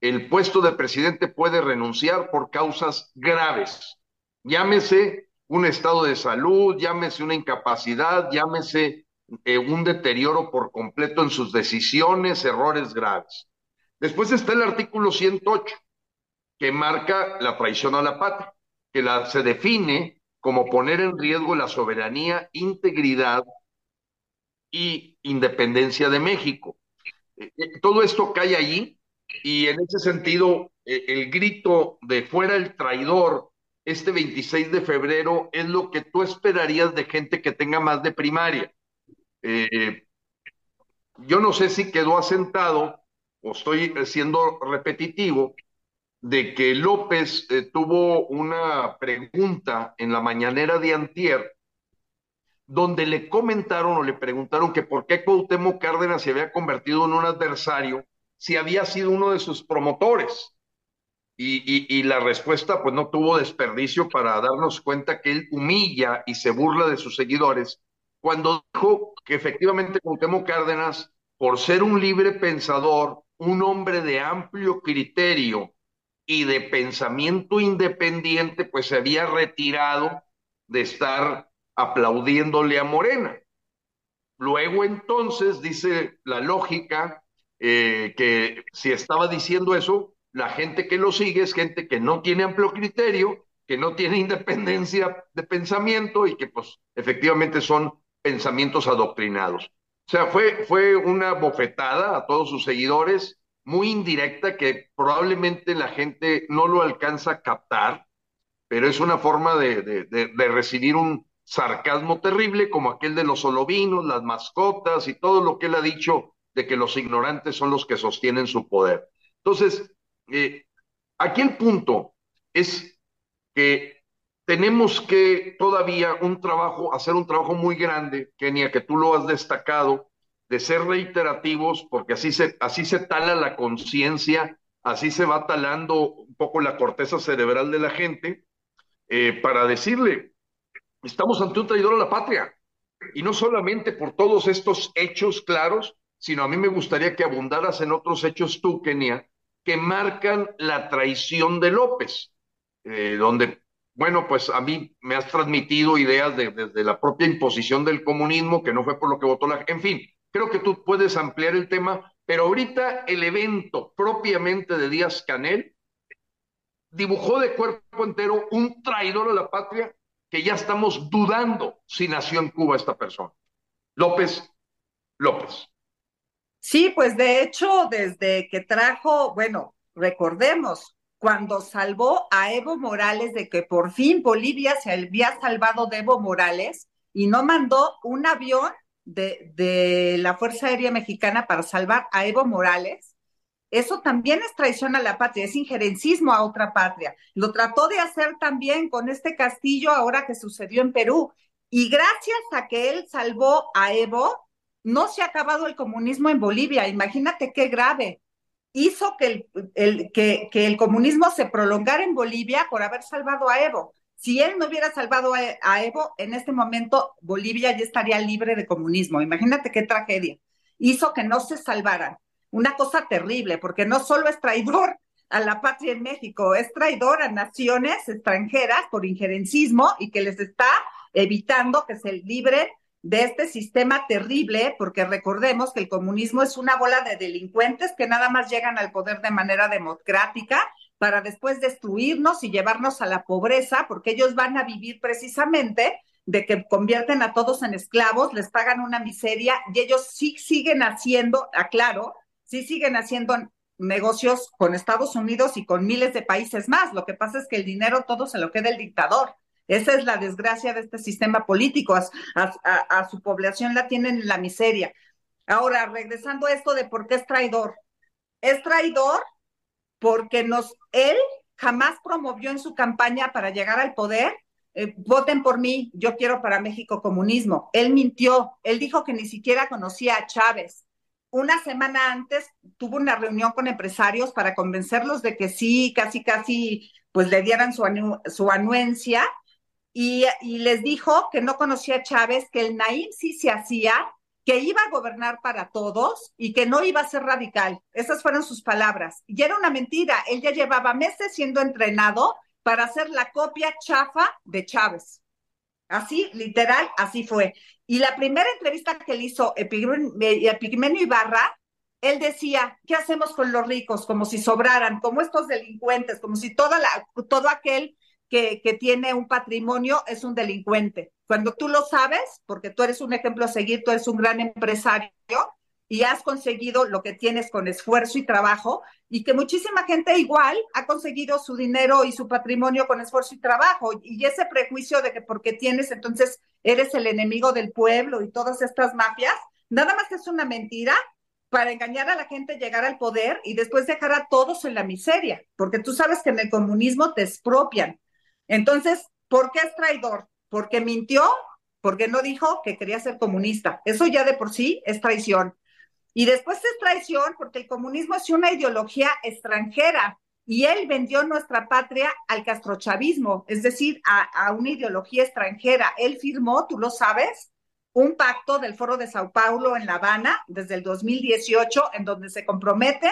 S4: El puesto de presidente puede renunciar por causas graves. Llámese un estado de salud, llámese una incapacidad, llámese eh, un deterioro por completo en sus decisiones, errores graves. Después está el artículo 108 que marca la traición a la patria, que la, se define como poner en riesgo la soberanía, integridad y independencia de México. Eh, eh, todo esto cae allí y en ese sentido eh, el grito de fuera el traidor este 26 de febrero es lo que tú esperarías de gente que tenga más de primaria. Yo no sé si quedó asentado o estoy siendo repetitivo de que López tuvo una pregunta en la mañanera de Antier donde le comentaron o le preguntaron que por qué Cuauhtémoc Cárdenas se había convertido en un adversario si había sido uno de sus promotores. Y, la respuesta pues no tuvo desperdicio para darnos cuenta que él humilla y se burla de sus seguidores cuando dijo que efectivamente Cuauhtémoc Cárdenas, por ser un libre pensador, un hombre de amplio criterio y de pensamiento independiente, pues se había retirado de estar aplaudiéndole a Morena. Luego entonces dice la lógica eh, que si estaba diciendo eso, la gente que lo sigue es gente que no tiene amplio criterio, que no tiene independencia de pensamiento y que pues efectivamente son pensamientos adoctrinados. O sea, fue, fue una bofetada a todos sus seguidores, muy indirecta, que probablemente la gente no lo alcanza a captar, pero es una forma de, de recibir un sarcasmo terrible como aquel de los olovinos, las mascotas y todo lo que él ha dicho de que los ignorantes son los que sostienen su poder. Entonces, eh, aquí el punto es que tenemos que todavía un trabajo, hacer un trabajo muy grande, Kenia, que tú lo has destacado, de ser reiterativos, porque así se, así se tala la conciencia, así se va talando un poco la corteza cerebral de la gente, eh, para decirle, estamos ante un traidor a la patria. Y no solamente por todos estos hechos claros, sino a mí me gustaría que abundaras en otros hechos tú, Kenia, que marcan la traición de López, eh, donde, bueno, pues a mí me has transmitido ideas desde de, la propia imposición del comunismo, que no fue por lo que votó la... En fin, creo que tú puedes ampliar el tema, pero ahorita el evento propiamente de Díaz Canel dibujó de cuerpo entero un traidor a la patria que ya estamos dudando si nació en Cuba esta persona. López, López.
S5: Sí, pues de hecho, desde que trajo, bueno, recordemos, cuando salvó a Evo Morales de que por fin Bolivia se había salvado de Evo Morales y no mandó un avión de, de la Fuerza Aérea Mexicana para salvar a Evo Morales, eso también es traición a la patria, es injerencismo a otra patria. Lo trató de hacer también con este castillo ahora que sucedió en Perú. Y gracias a que él salvó a Evo, no se ha acabado el comunismo en Bolivia. Imagínate qué grave. Hizo que el, que, el comunismo se prolongara en Bolivia por haber salvado a Evo. Si él no hubiera salvado a, a Evo, en este momento Bolivia ya estaría libre de comunismo. Imagínate qué tragedia. Hizo que no se salvaran una cosa terrible, porque no solo es traidor a la patria en México, es traidor a naciones extranjeras por injerencismo y que les está evitando que se libre de este sistema terrible, porque recordemos que el comunismo es una bola de delincuentes que nada más llegan al poder de manera democrática para después destruirnos y llevarnos a la pobreza, porque ellos van a vivir precisamente de que convierten a todos en esclavos, les pagan una miseria y ellos sí siguen haciendo, aclaro, sí siguen haciendo negocios con Estados Unidos y con miles de países más. Lo que pasa es que el dinero todo se lo queda el dictador. Esa es la desgracia de este sistema político. A, su población la tienen en la miseria. Ahora, regresando a esto de por qué es traidor. Es traidor porque nos, él jamás promovió en su campaña para llegar al poder eh, voten por mí, yo quiero para México comunismo. Él mintió, él dijo que ni siquiera conocía a Chávez, una semana antes tuvo una reunión con empresarios para convencerlos de que sí, casi, casi, pues le dieran su, su anuencia y, y, les dijo que no conocía a Chávez, que el Naim sí se hacía, que iba a gobernar para todos y que no iba a ser radical. Esas fueron sus palabras. Y era una mentira. Él ya llevaba meses siendo entrenado para hacer la copia chafa de Chávez. Así, literal, así fue. Y la primera entrevista que le hizo Epigmenio Ibarra, él decía, ¿qué hacemos con los ricos? Como si sobraran, como estos delincuentes, como si toda la, todo aquel que, que tiene un patrimonio es un delincuente. Cuando tú lo sabes, porque tú eres un ejemplo a seguir, tú eres un gran empresario, y has conseguido lo que tienes con esfuerzo y trabajo y que muchísima gente igual ha conseguido su dinero y su patrimonio con esfuerzo y trabajo y ese prejuicio de que porque tienes entonces eres el enemigo del pueblo y todas estas mafias, Nada más es una mentira para engañar a la gente, llegar al poder y después dejar a todos en la miseria, porque tú sabes que en el comunismo te expropian. Entonces, ¿por qué es traidor? Porque mintió, porque no dijo que quería ser comunista. Eso ya de por sí es traición. Y después es traición porque el comunismo es una ideología extranjera y él vendió nuestra patria al castrochavismo, es decir, a, a una ideología extranjera. Él firmó, tú lo sabes, un pacto del Foro de Sao Paulo en La Habana desde el 2018 en donde se compromete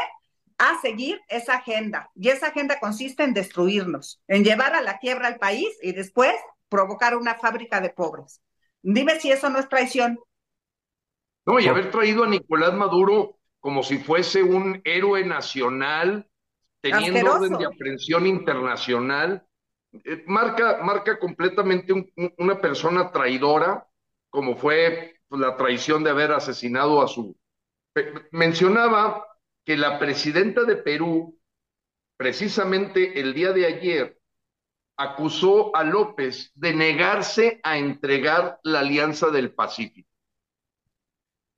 S5: a seguir esa agenda. Y esa agenda consiste en destruirnos, en llevar a la quiebra al país y después provocar una fábrica de pobres. Dime si eso no es traición.
S4: No, y haber traído a Nicolás Maduro como si fuese un héroe nacional, teniendo
S5: Asqueroso.
S4: orden de aprehensión internacional, eh, marca, marca completamente un- un- una persona traidora, como fue pues, la traición de haber asesinado a su... Mencionaba que la presidenta de Perú, precisamente el día de ayer, acusó a López de negarse a entregar la Alianza del Pacífico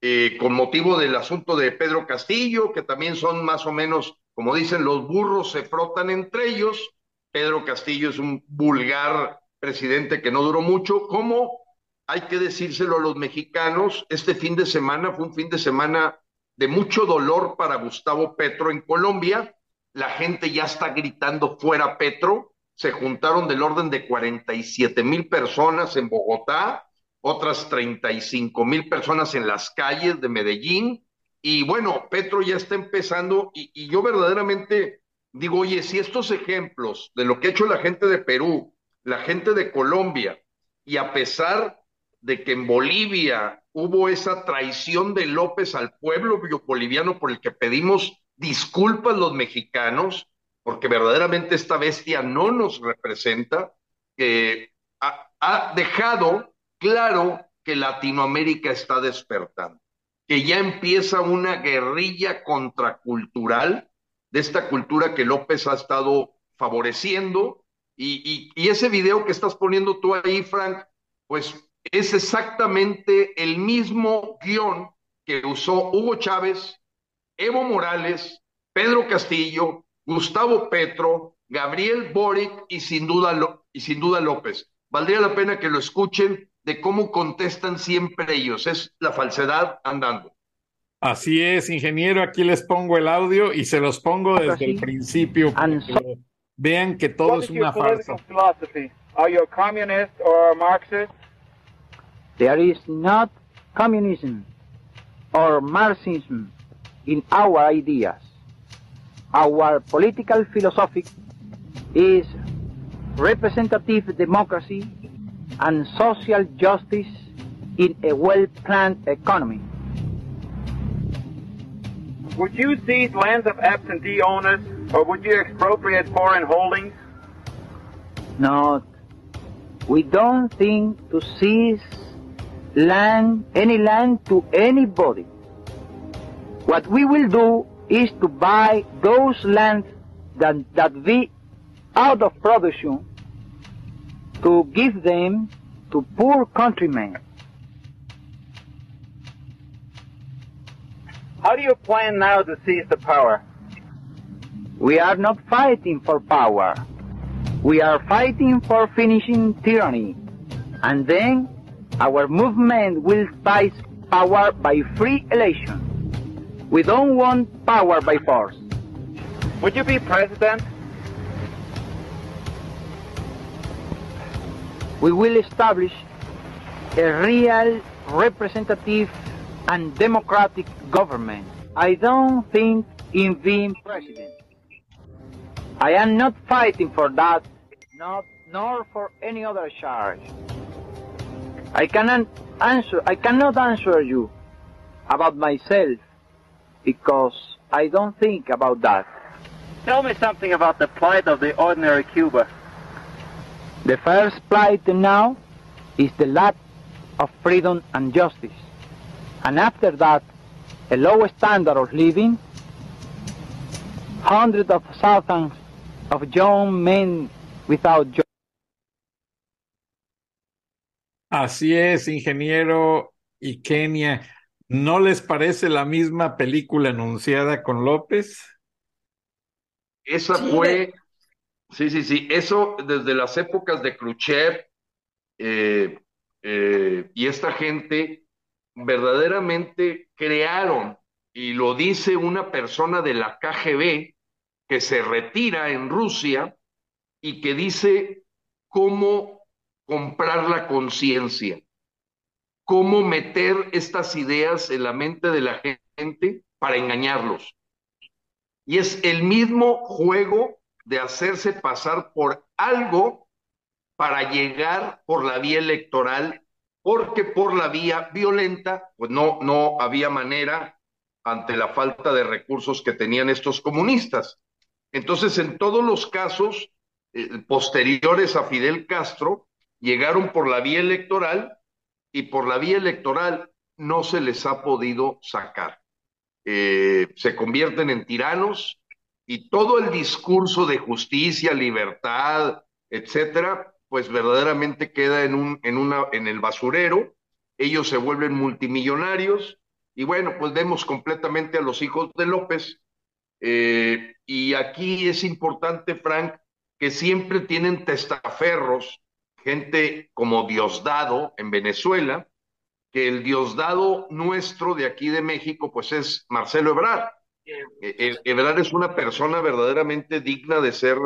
S4: eh, con motivo del asunto de Pedro Castillo, que también son más o menos, como dicen, los burros se frotan entre ellos. Pedro Castillo es un vulgar presidente que no duró mucho. ¿Cómo? Hay que decírselo a los mexicanos, este fin de semana fue un fin de semana de mucho dolor para Gustavo Petro en Colombia. La gente ya está gritando fuera Petro. Se juntaron del orden de 47 mil personas en Bogotá otras 35 mil personas en las calles de Medellín. Y bueno, Petro ya está empezando y, yo verdaderamente digo, oye, si estos ejemplos de lo que ha hecho la gente de Perú, la gente de Colombia, y a pesar de que en Bolivia hubo esa traición de López al pueblo boliviano por el que pedimos disculpas los mexicanos, porque verdaderamente esta bestia no nos representa, que ha dejado claro que Latinoamérica está despertando, que ya empieza una guerrilla contracultural de esta cultura que López ha estado favoreciendo. Y, ese video que estás poniendo tú ahí, Frank, pues es exactamente el mismo guion que usó Hugo Chávez, Evo Morales, Pedro Castillo, Gustavo Petro, Gabriel Boric y sin duda, y sin duda López. Valdría la pena que lo escuchen de cómo contestan siempre ellos. Es la falsedad andando.
S3: Así es, ingeniero. Aquí les pongo el audio y se los pongo desde el principio para que vean que todo es una farsa.
S6: philosophy? Are you a communist or a Marxist?
S7: There is not communism or Marxism in our ideas. Our political philosophy is representative democracy and social justice in a well-planned economy.
S6: Would you seize lands of absentee owners or would you expropriate foreign holdings?
S7: No, we don't think to seize land, any land to anybody. What we will do is to buy those lands that, that be out of production to give them to poor countrymen.
S6: How do you plan now to seize the power?
S7: We are not fighting for power. We are fighting for finishing tyranny. And then our movement will seize power by free election. We don't want power by force.
S6: Would you be president?
S7: We will establish a real representative and democratic government. I don't think in being president. I am not fighting for that, not nor for any other charge. I cannot answer I cannot answer you about myself because I don't think about that.
S6: Tell me something about the plight of the ordinary Cuba.
S7: The first plight now is the lack of freedom and justice. And after that, a low standard of living, hundreds of thousands of young men without jobs.
S3: Así es, ingeniero y Kenia. ¿No les parece la misma película anunciada con López?
S4: Esa
S5: Sí,
S4: fue, sí, sí, sí, eso desde las épocas de Khrushchev eh, eh, y esta gente verdaderamente crearon, y lo dice una persona de la KGB que se retira en Rusia y que dice cómo comprar la conciencia, cómo meter estas ideas en la mente de la gente para engañarlos. Y es el mismo juego de hacerse pasar por algo para llegar por la vía electoral, porque por la vía violenta, pues no, no había manera ante la falta de recursos que tenían estos comunistas. Entonces, en todos los casos eh, posteriores a Fidel Castro, llegaron por la vía electoral y por la vía electoral no se les ha podido sacar. Eh, se convierten en tiranos y todo el discurso de justicia, libertad, etcétera, pues verdaderamente queda en, un, en, una, en el basurero. Ellos se vuelven multimillonarios y bueno, pues vemos completamente a los hijos de López. Eh, y aquí es importante, Frank, que siempre tienen testaferros, gente como Diosdado en Venezuela, que el Diosdado nuestro de aquí de México, pues es Marcelo Ebrard. Eh, Ebrard es una persona verdaderamente digna de ser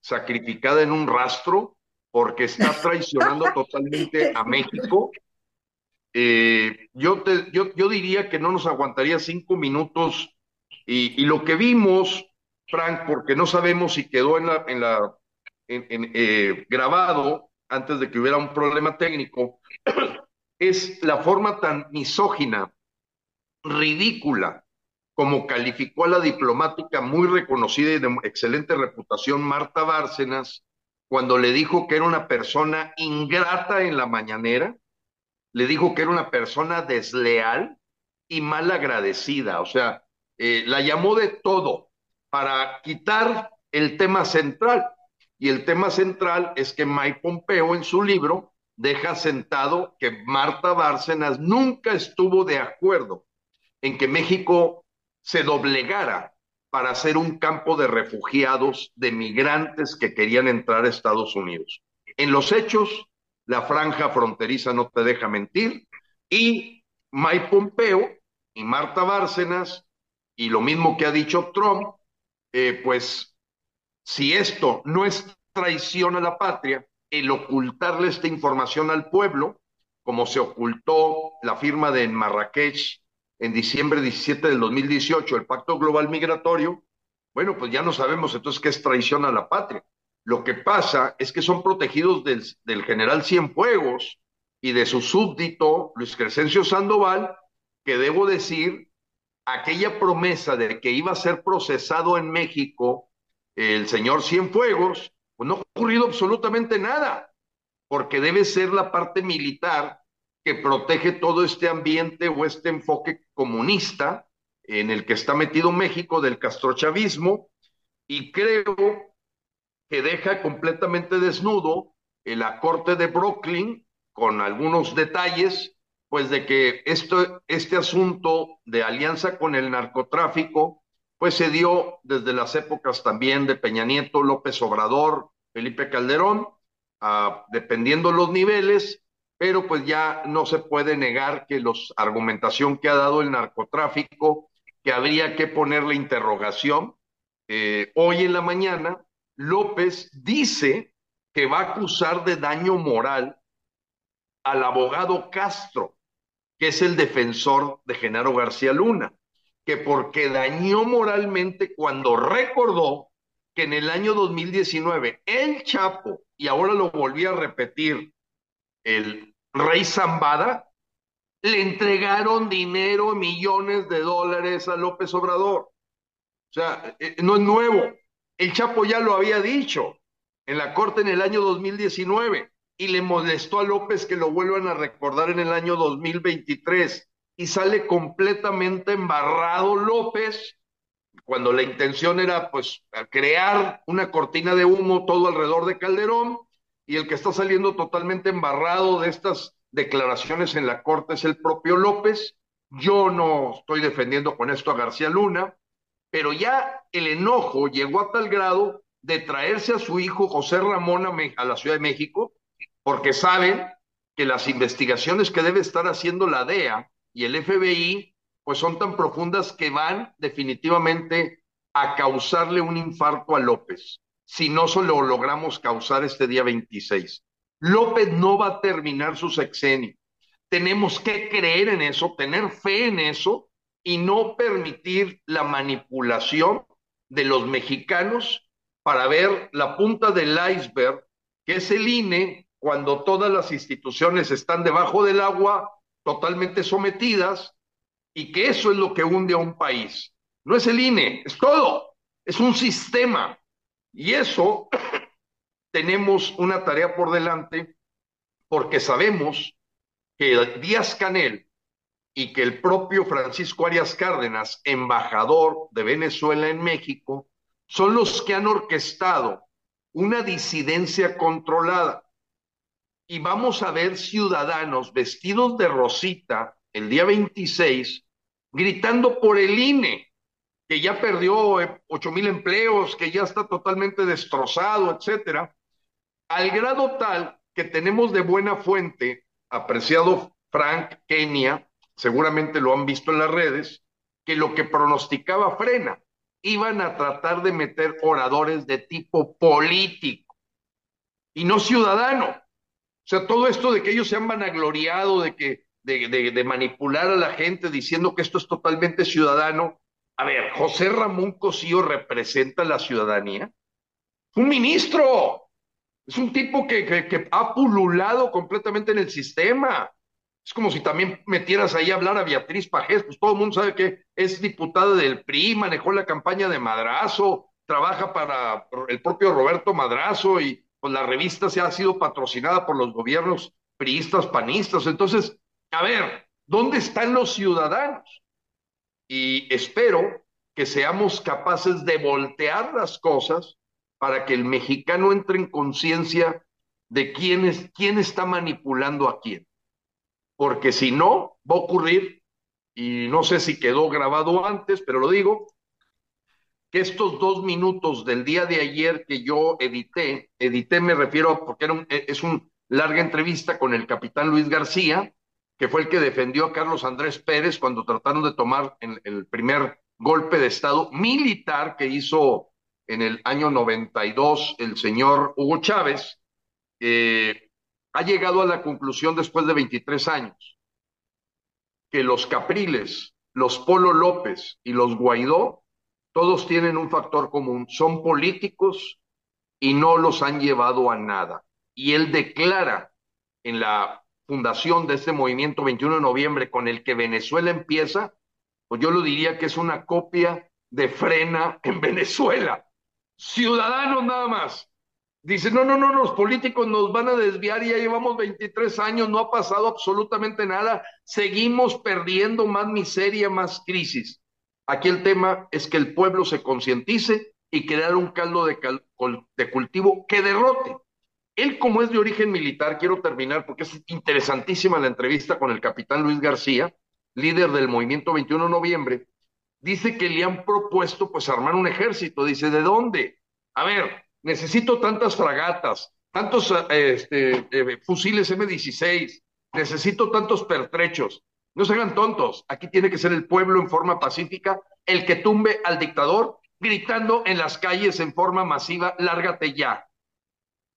S4: sacrificada en un rastro porque está traicionando totalmente a México. Eh, yo, te, yo, yo diría que no nos aguantaría cinco minutos y, y lo que vimos, Frank, porque no sabemos si quedó en la, en la en, en, eh, grabado antes de que hubiera un problema técnico, es la forma tan misógina, ridícula, como calificó a la diplomática muy reconocida y de excelente reputación Marta Bárcenas, cuando le dijo que era una persona ingrata en la mañanera, le dijo que era una persona desleal y mal agradecida, o sea, eh, la llamó de todo para quitar el tema central. Y el tema central es que Mike Pompeo en su libro deja sentado que Marta Bárcenas nunca estuvo de acuerdo en que México se doblegara para ser un campo de refugiados, de migrantes que querían entrar a Estados Unidos. En los hechos, la franja fronteriza no te deja mentir y Mike Pompeo y Marta Bárcenas y lo mismo que ha dicho Trump, eh, pues si esto no es traición a la patria, el ocultarle esta información al pueblo, como se ocultó la firma de Marrakech en diciembre 17 del 2018, el Pacto Global Migratorio, bueno, pues ya no sabemos entonces qué es traición a la patria. Lo que pasa es que son protegidos del, general Cienfuegos y de su súbdito, Luis Crescencio Sandoval, que debo decir, aquella promesa de que iba a ser procesado en México el señor Cienfuegos, pues no ha ocurrido absolutamente nada, porque debe ser la parte militar que protege todo este ambiente o este enfoque comunista en el que está metido México del castrochavismo, y creo que deja completamente desnudo en la corte de Brooklyn con algunos detalles, pues de que esto, este asunto de alianza con el narcotráfico, pues se dio desde las épocas también de Peña Nieto, López Obrador, Felipe Calderón, uh, dependiendo los niveles, pero pues ya no se puede negar que la argumentación que ha dado el narcotráfico, que habría que ponerle interrogación. Eh, hoy en la mañana, López dice que va a acusar de daño moral al abogado Castro, que es el defensor de Genaro García Luna, que porque dañó moralmente cuando recordó que en el año 2019 el Chapo, y ahora lo volví a repetir, el rey Zambada, le entregaron dinero, millones de dólares a López Obrador. O sea, eh, no es nuevo. El Chapo ya lo había dicho en la corte en el año 2019 y le molestó a López que lo vuelvan a recordar en el año 2023 y sale completamente embarrado López cuando la intención era pues crear una cortina de humo todo alrededor de Calderón y el que está saliendo totalmente embarrado de estas declaraciones en la corte es el propio López. Yo no estoy defendiendo con esto a García Luna, pero ya el enojo llegó a tal grado de traerse a su hijo José Ramón a, la Ciudad de México, porque saben que las investigaciones que debe estar haciendo la DEA y el FBI, pues son tan profundas que van definitivamente a causarle un infarto a López, si no se lo logramos causar este día 26. López no va a terminar su sexenio. Tenemos que creer en eso, tener fe en eso y no permitir la manipulación de los mexicanos para ver la punta del iceberg, que es el INE, cuando todas las instituciones están debajo del agua, totalmente sometidas, y que eso es lo que hunde a un país. No es el INE, es todo, es un sistema. Y eso tenemos una tarea por delante porque sabemos que Díaz Canel y que el propio Francisco Arias Cárdenas, embajador de Venezuela en México, son los que han orquestado una disidencia controlada. Y vamos a ver ciudadanos vestidos de rosita el día 26 gritando por el INE, que ya perdió eh, ocho mil empleos, que ya está totalmente destrozado, etcétera, al grado tal que tenemos de buena fuente, apreciado Frank Kenia, seguramente lo han visto en las redes, que lo que pronosticaba frena, iban a tratar de meter oradores de tipo político y no ciudadano. O sea, todo esto de que ellos se han vanagloriado, de que de, de, de manipular a la gente diciendo que esto es totalmente ciudadano, a ver, José Ramón Cosío representa la ciudadanía. Un ministro. Es un tipo que, que, que, ha pululado completamente en el sistema. Es como si también metieras ahí a hablar a Beatriz Pajés, pues todo el mundo sabe que es diputada del PRI, manejó la campaña de Madrazo, trabaja para el propio Roberto Madrazo y pues la revista se ha sido patrocinada por los gobiernos priistas, panistas. Entonces, a ver, ¿dónde están los ciudadanos? Y espero que seamos capaces de voltear las cosas para que el mexicano entre en conciencia de quién, es, quién está manipulando a quién. Porque si no, va a ocurrir, y no sé si quedó grabado antes, pero lo digo, que estos dos minutos del día de ayer que yo edité, edité me refiero porque era es una larga entrevista con el capitán Luis García, que fue el que defendió a Carlos Andrés Pérez cuando trataron de tomar el, primer golpe de Estado militar que hizo en el año 92 el señor Hugo Chávez, ha llegado a la conclusión después de 23 años que los Capriles, los Polo López y los Guaidó, todos tienen un factor común, son políticos y no los han llevado a nada. Y él declara en la fundación de este movimiento 21 de noviembre con el que Venezuela empieza, pues yo lo diría que es una copia de frena en Venezuela. Ciudadanos nada más. Dice, no, no, no, los políticos nos van a desviar y ya llevamos 23 años, no ha pasado absolutamente nada, seguimos perdiendo más miseria, más crisis. Aquí el tema es que el pueblo se concientice y crear un caldo de, cal de cultivo que derrote él, como es de origen militar, quiero terminar porque es interesantísima la entrevista con el capitán Luis García, líder del movimiento 21 de noviembre, dice que le han propuesto pues armar un ejército. Dice, ¿de dónde? A ver, necesito tantas fragatas, tantos este, eh, fusiles M16, necesito tantos pertrechos. No se hagan tontos, aquí tiene que ser el pueblo en forma pacífica el que tumbe al dictador gritando en las calles en forma masiva, lárgate ya.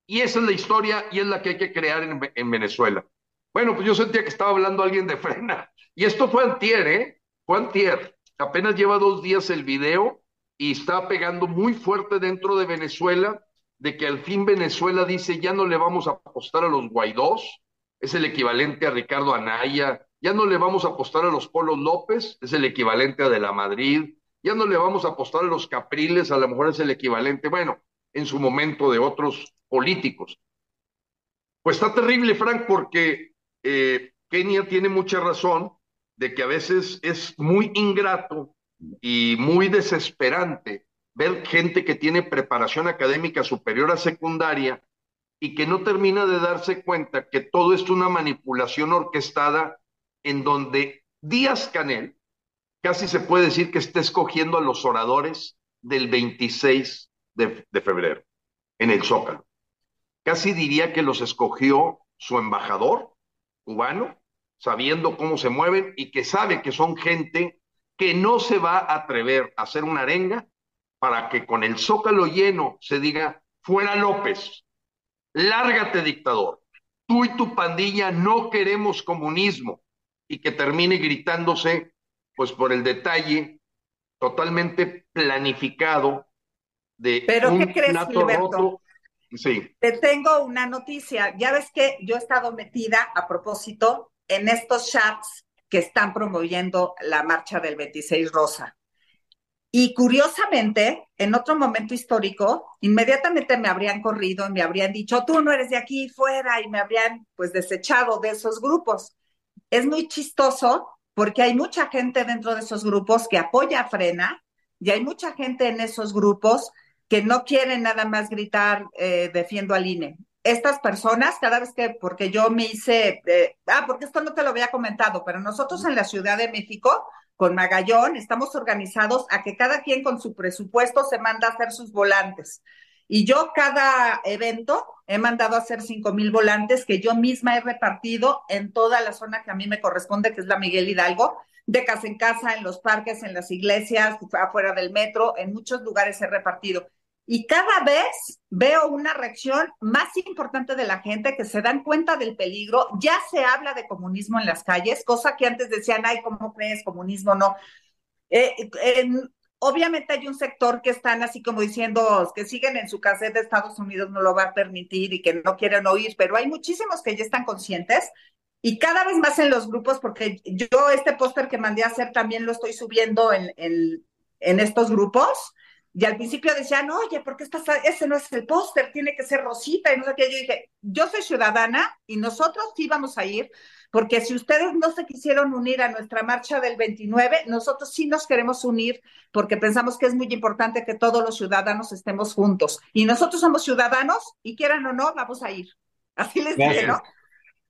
S4: Y esa es la historia y es la que hay que crear en, en, Venezuela. Bueno, pues yo sentía que estaba hablando alguien de frena. Y esto fue antier, ¿eh? Fue antier. Apenas lleva dos días el video y está pegando muy fuerte dentro de Venezuela de que al fin Venezuela dice ya no le vamos a apostar a los Guaidós, es el equivalente a Ricardo Anaya, ya no le vamos a apostar a los Polos López, es el equivalente a De la Madrid, ya no le vamos a apostar a los Capriles, a lo mejor es el equivalente, bueno, en su momento de otros políticos. Pues está terrible, Frank, porque eh, Kenia tiene mucha razón de que a veces es muy ingrato y muy desesperante ver gente que tiene preparación académica superior a secundaria y que no termina de darse cuenta que todo es una manipulación orquestada en donde Díaz Canel casi se puede decir que está escogiendo a los oradores del 26 de, de febrero en el Zócalo. Casi diría que los escogió su embajador cubano, sabiendo cómo se mueven y que sabe que son gente que no se va a atrever a hacer una arenga para que con el zócalo lleno se diga, fuera López, lárgate dictador, tú y tu pandilla no queremos comunismo y que termine gritándose, pues por el detalle totalmente planificado de
S5: Pero
S4: un
S5: ¿qué crees,
S4: plato
S5: Gilberto?
S4: roto. Sí,
S5: Te tengo una noticia. Ya ves que yo he estado metida a propósito en estos chats que están promoviendo la marcha del 26 Rosa. Y curiosamente, en otro momento histórico, inmediatamente me habrían corrido y me habrían dicho, tú no eres de aquí, fuera, y me habrían pues desechado de esos grupos. Es muy chistoso porque hay mucha gente dentro de esos grupos que apoya a Frena y hay mucha gente en esos grupos que no quieren nada más gritar eh, defiendo al INE. Estas personas, cada vez que, porque yo me hice, eh, ah, porque esto no te lo había comentado, pero nosotros en la Ciudad de México, con Magallón, estamos organizados a que cada quien con su presupuesto se manda a hacer sus volantes. Y yo cada evento he mandado a hacer cinco mil volantes que yo misma he repartido en toda la zona que a mí me corresponde, que es la Miguel Hidalgo, de casa en casa, en los parques, en las iglesias, afuera del metro, en muchos lugares he repartido. Y cada vez veo una reacción más importante de la gente que se dan cuenta del peligro. Ya se habla de comunismo en las calles, cosa que antes decían, ay, ¿cómo crees? Comunismo no. Eh, en, obviamente hay un sector que están así como diciendo que siguen en su cassette de Estados Unidos no lo va a permitir y que no quieren oír, pero hay muchísimos que ya están conscientes y cada vez más en los grupos, porque yo este póster que mandé a hacer también lo estoy subiendo en, en, en estos grupos. Y al principio decían, oye, ¿por qué estás? Ese no es el póster, tiene que ser rosita. Y no sé qué. Yo dije, yo soy ciudadana y nosotros sí vamos a ir, porque si ustedes no se quisieron unir a nuestra marcha del 29, nosotros sí nos queremos unir, porque pensamos que es muy importante que todos los ciudadanos estemos juntos. Y nosotros somos ciudadanos y quieran o no, vamos a ir. Así les dije, ¿no?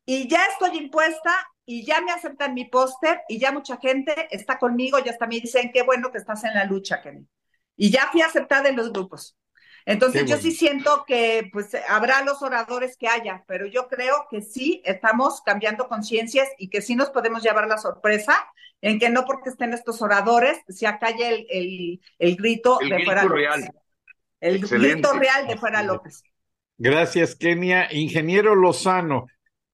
S5: Y ya estoy impuesta y ya me aceptan mi póster y ya mucha gente está conmigo y hasta me dicen, qué bueno que estás en la lucha, Kenny. Y ya fui aceptada en los grupos. Entonces yo sí siento que pues habrá los oradores que haya, pero yo creo que sí estamos cambiando conciencias y que sí nos podemos llevar la sorpresa en que no porque estén estos oradores se acalle el, el, el grito
S4: el
S5: de
S4: grito
S5: fuera López.
S4: real.
S5: El
S4: Excelente.
S5: grito real de fuera López.
S3: Gracias, Kenia. Ingeniero Lozano,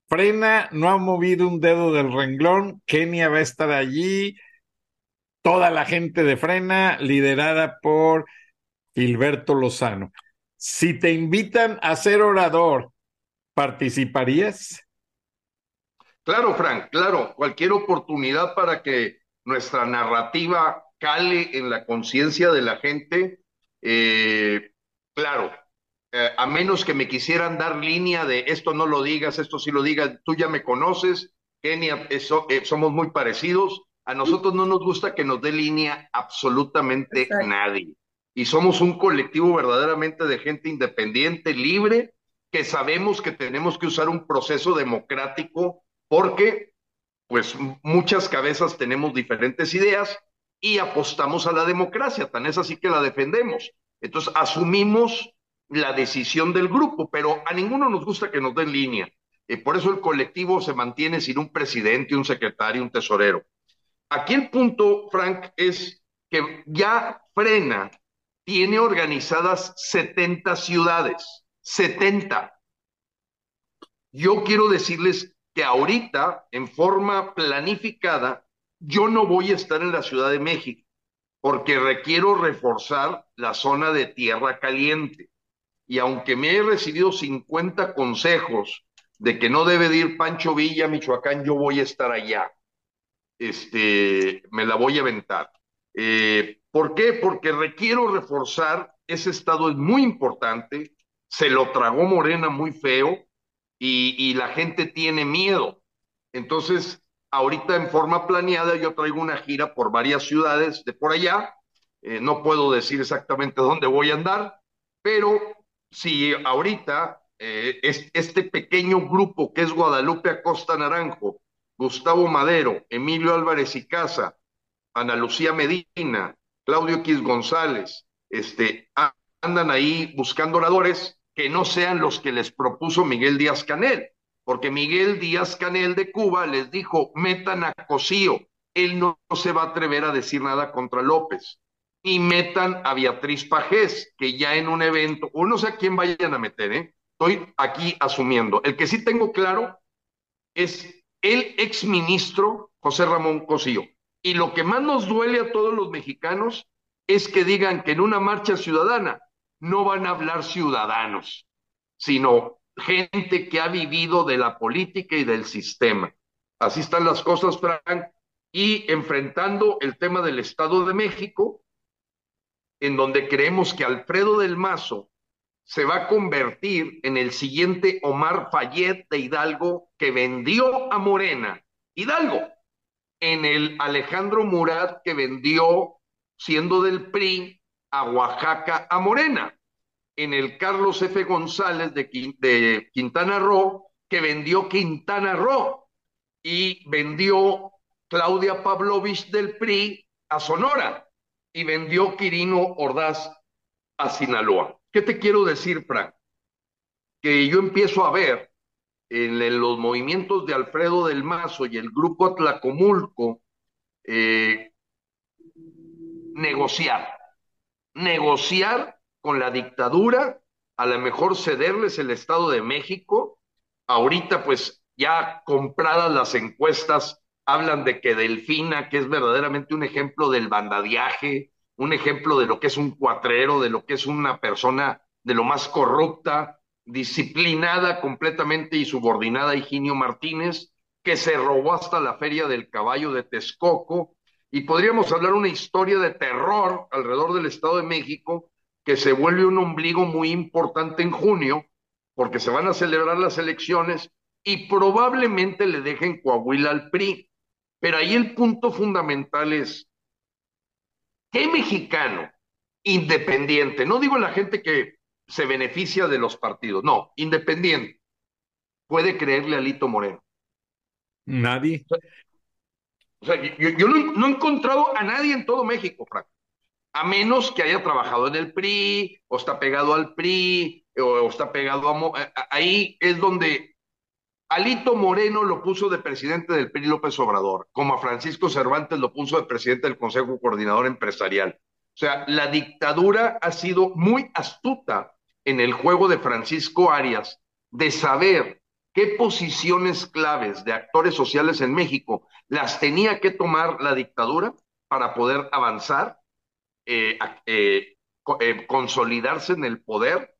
S3: Frena no ha movido un dedo del renglón. Kenia va a estar allí. Toda la gente de Frena, liderada por Gilberto Lozano. Si te invitan a ser orador, ¿participarías?
S4: Claro, Frank, claro, cualquier oportunidad para que nuestra narrativa cale en la conciencia de la gente, eh, claro, eh, a menos que me quisieran dar línea de esto no lo digas, esto sí lo digas, tú ya me conoces, Kenia, eso, eh, somos muy parecidos, a nosotros no nos gusta que nos dé línea absolutamente
S5: Exacto.
S4: nadie. Y somos un colectivo verdaderamente de gente independiente, libre, que sabemos que tenemos que usar un proceso democrático porque pues muchas cabezas tenemos diferentes ideas y apostamos a la democracia, tan es así que la defendemos. Entonces asumimos la decisión del grupo, pero a ninguno nos gusta que nos den línea. Eh, por eso el colectivo se mantiene sin un presidente, un secretario, un tesorero. Aquí el punto, Frank, es que ya Frena tiene organizadas 70 ciudades, 70. Yo quiero decirles que ahorita, en forma planificada, yo no voy a estar en la Ciudad de México porque requiero reforzar la zona de tierra caliente. Y aunque me he recibido 50 consejos de que no debe de ir Pancho Villa, Michoacán, yo voy a estar allá. Este, me la voy a aventar. Eh, ¿Por qué? Porque requiero reforzar, ese estado es muy importante, se lo tragó Morena muy feo y, y la gente tiene miedo. Entonces, ahorita en forma planeada yo traigo una gira por varias ciudades de por allá, eh, no puedo decir exactamente dónde voy a andar, pero si ahorita eh, es, este pequeño grupo que es Guadalupe Acosta Naranjo Gustavo Madero, Emilio Álvarez y Casa, Ana Lucía Medina, Claudio X González, este, andan ahí buscando oradores que no sean los que les propuso Miguel Díaz Canel, porque Miguel Díaz Canel de Cuba les dijo, metan a Cosío, él no, no se va a atrever a decir nada contra López, y metan a Beatriz Pajés, que ya en un evento, o no sé a quién vayan a meter, ¿eh? estoy aquí asumiendo. El que sí tengo claro es el exministro José Ramón Cosío. Y lo que más nos duele a todos los mexicanos es que digan que en una marcha ciudadana no van a hablar ciudadanos, sino gente que ha vivido de la política y del sistema. Así están las cosas, Frank. Y enfrentando el tema del Estado de México, en donde creemos que Alfredo del Mazo se va a convertir en el siguiente Omar Fayet de Hidalgo que vendió a Morena. Hidalgo, en el Alejandro Murat que vendió, siendo del PRI, a Oaxaca a Morena. En el Carlos F. González de, de Quintana Roo, que vendió Quintana Roo. Y vendió Claudia Pavlovich del PRI a Sonora. Y vendió Quirino Ordaz a Sinaloa. ¿Qué te quiero decir, Frank? Que yo empiezo a ver en, los movimientos de Alfredo del Mazo y el grupo Atlacomulco eh, negociar, negociar con la dictadura, a lo mejor cederles el Estado de México. Ahorita, pues ya compradas las encuestas, hablan de que Delfina, que es verdaderamente un ejemplo del bandadiaje, un ejemplo de lo que es un cuatrero, de lo que es una persona de lo más corrupta, disciplinada completamente y subordinada a Higinio Martínez, que se robó hasta la feria del caballo de Texcoco, y podríamos hablar una historia de terror alrededor del Estado de México que se vuelve un ombligo muy importante en junio, porque se van a celebrar las elecciones y probablemente le dejen Coahuila al PRI. Pero ahí el punto fundamental es, ¿Qué mexicano independiente, no digo la gente que se beneficia de los partidos, no, independiente, puede creerle a Lito Moreno?
S3: Nadie.
S4: O sea, yo, no, he encontrado a nadie en todo México, Frank, a menos que haya trabajado en el PRI, o está pegado al PRI, o, está pegado a... Ahí es donde Alito Moreno lo puso de presidente del PRI López Obrador, como a Francisco Cervantes lo puso de presidente del Consejo Coordinador Empresarial. O sea, la dictadura ha sido muy astuta en el juego de Francisco Arias de saber qué posiciones claves de actores sociales en México las tenía que tomar la dictadura para poder avanzar, eh, eh, eh, consolidarse en el poder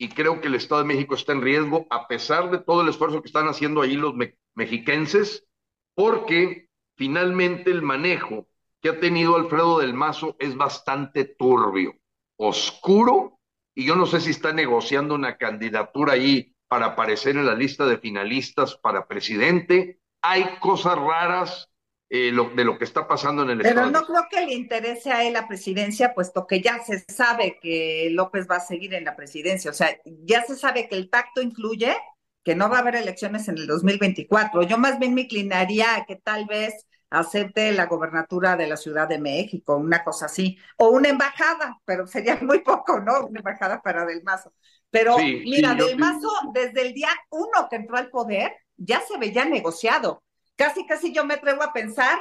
S4: y creo que el Estado de México está en riesgo a pesar de todo el esfuerzo que están haciendo ahí los mexiquenses, porque finalmente el manejo que ha tenido Alfredo del Mazo es bastante turbio, oscuro, y yo no sé si está negociando una candidatura ahí para aparecer en la lista de finalistas para presidente. Hay cosas raras eh, de lo que está pasando en el
S5: Pero no creo que le interese a él la presidencia, puesto que ya se sabe que López va a seguir en la presidencia. O sea, ya se sabe que el pacto influye, que no va a haber elecciones en el 2024. Yo más bien me inclinaría a que tal vez acepte la gobernatura de la Ciudad de México, una cosa así, o una embajada, pero sería muy poco, ¿no? Una embajada para Del Mazo. Pero mira, Del Mazo, desde el día uno que entró al poder, ya se veía negociado casi, casi yo me atrevo a pensar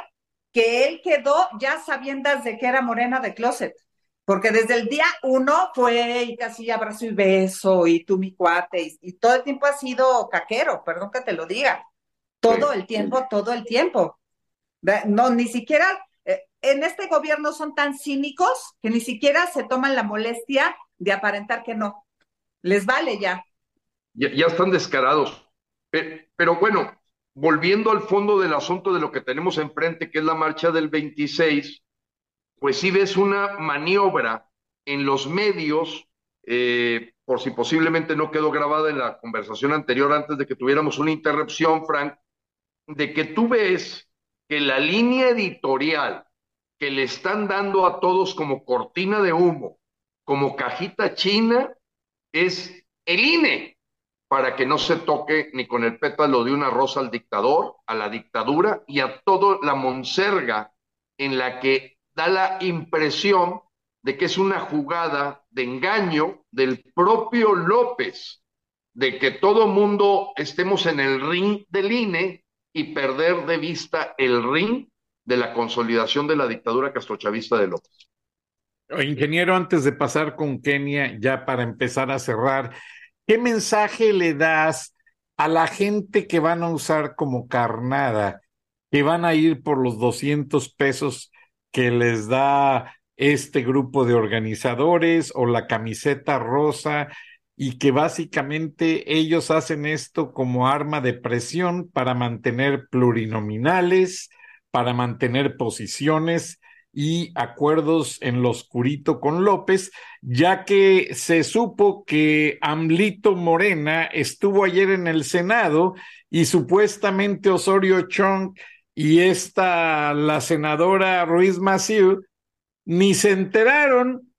S5: que él quedó ya sabiendo de que era morena de closet, porque desde el día uno fue y casi abrazo y beso y tú mi cuate, y, todo el tiempo ha sido caquero, perdón que te lo diga, todo el tiempo, todo el tiempo. No, ni siquiera, eh, en este gobierno son tan cínicos que ni siquiera se toman la molestia de aparentar que no. Les vale ya.
S4: Ya, ya están descarados. pero bueno, volviendo al fondo del asunto de lo que tenemos enfrente, que es la marcha del 26, pues sí ves una maniobra en los medios, eh, por si posiblemente no quedó grabada en la conversación anterior antes de que tuviéramos una interrupción, Frank, de que tú ves que la línea editorial que le están dando a todos como cortina de humo, como cajita china, es el INE. Para que no se toque ni con el pétalo de una rosa al dictador, a la dictadura y a toda la monserga en la que da la impresión de que es una jugada de engaño del propio López, de que todo mundo estemos en el ring del INE y perder de vista el ring de la consolidación de la dictadura castrochavista de López.
S3: Ingeniero, antes de pasar con Kenia, ya para empezar a cerrar, ¿qué mensaje le das a la gente que van a usar como carnada, que van a ir por los 200 pesos que les da este grupo de organizadores o la camiseta rosa y que básicamente ellos hacen esto como arma de presión para mantener plurinominales, para mantener posiciones y acuerdos en lo oscurito con López, ya que se supo que Amlito Morena estuvo ayer en el Senado y supuestamente Osorio Chong y esta, la senadora Ruiz Massieu, ni se enteraron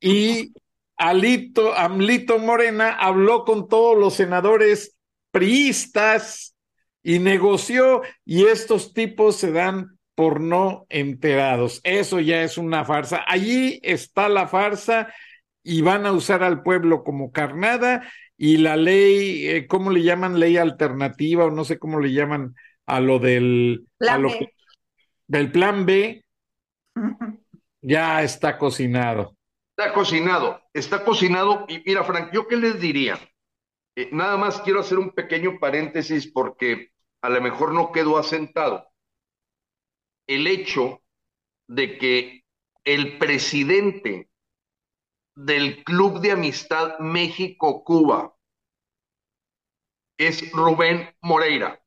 S3: y Alito, Amlito Morena habló con todos los senadores priistas y negoció y estos tipos se dan por no enterados. Eso ya es una farsa. Allí está la farsa y van a usar al pueblo como carnada y la ley, eh, ¿cómo le llaman? Ley alternativa o no sé cómo le llaman a lo del, a lo del plan B, ya está cocinado.
S4: Está cocinado, está cocinado. Y mira, Frank, ¿yo qué les diría? Eh, nada más quiero hacer un pequeño paréntesis porque a lo mejor no quedó asentado. El hecho de que el presidente del Club de Amistad México-Cuba es Rubén Moreira,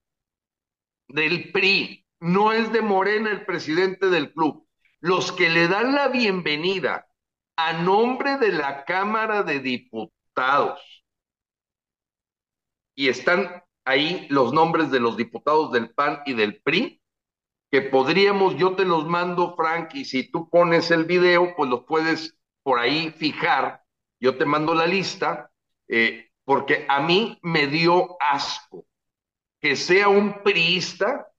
S4: del PRI, no es de Morena el presidente del club. Los que le dan la bienvenida a nombre de la Cámara de Diputados. Y están ahí los nombres de los diputados del PAN y del PRI, que podríamos, yo te los mando, Frank, y si tú pones el video, pues los puedes por ahí fijar. Yo te mando la lista, eh, porque a mí me dio asco que sea un priista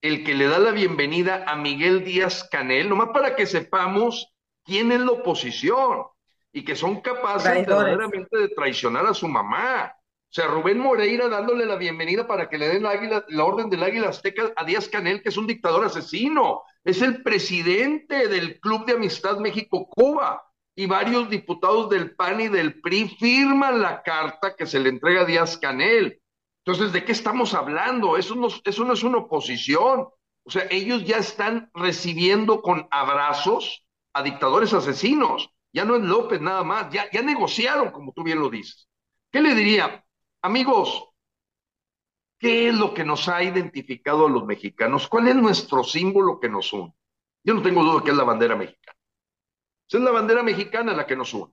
S4: el que le da la bienvenida a Miguel Díaz Canel, nomás para que sepamos quién es la oposición y que son capaces verdaderamente de traicionar a su mamá. Sea, Rubén Moreira dándole la bienvenida para que le den la, águila, la orden del águila azteca a Díaz Canel, que es un dictador asesino. Es el presidente del Club de Amistad México-Cuba. Y varios diputados del PAN y del PRI firman la carta que se le entrega a Díaz Canel. Entonces, ¿de qué estamos hablando? Eso no, eso no es una oposición. O sea, ellos ya están recibiendo con abrazos a dictadores asesinos. Ya no es López nada más, ya, ya negociaron, como tú bien lo dices. ¿Qué le diría? Amigos, ¿qué es lo que nos ha identificado a los mexicanos? ¿Cuál es nuestro símbolo que nos une? Yo no tengo duda que es la bandera mexicana. es la bandera mexicana la que nos une.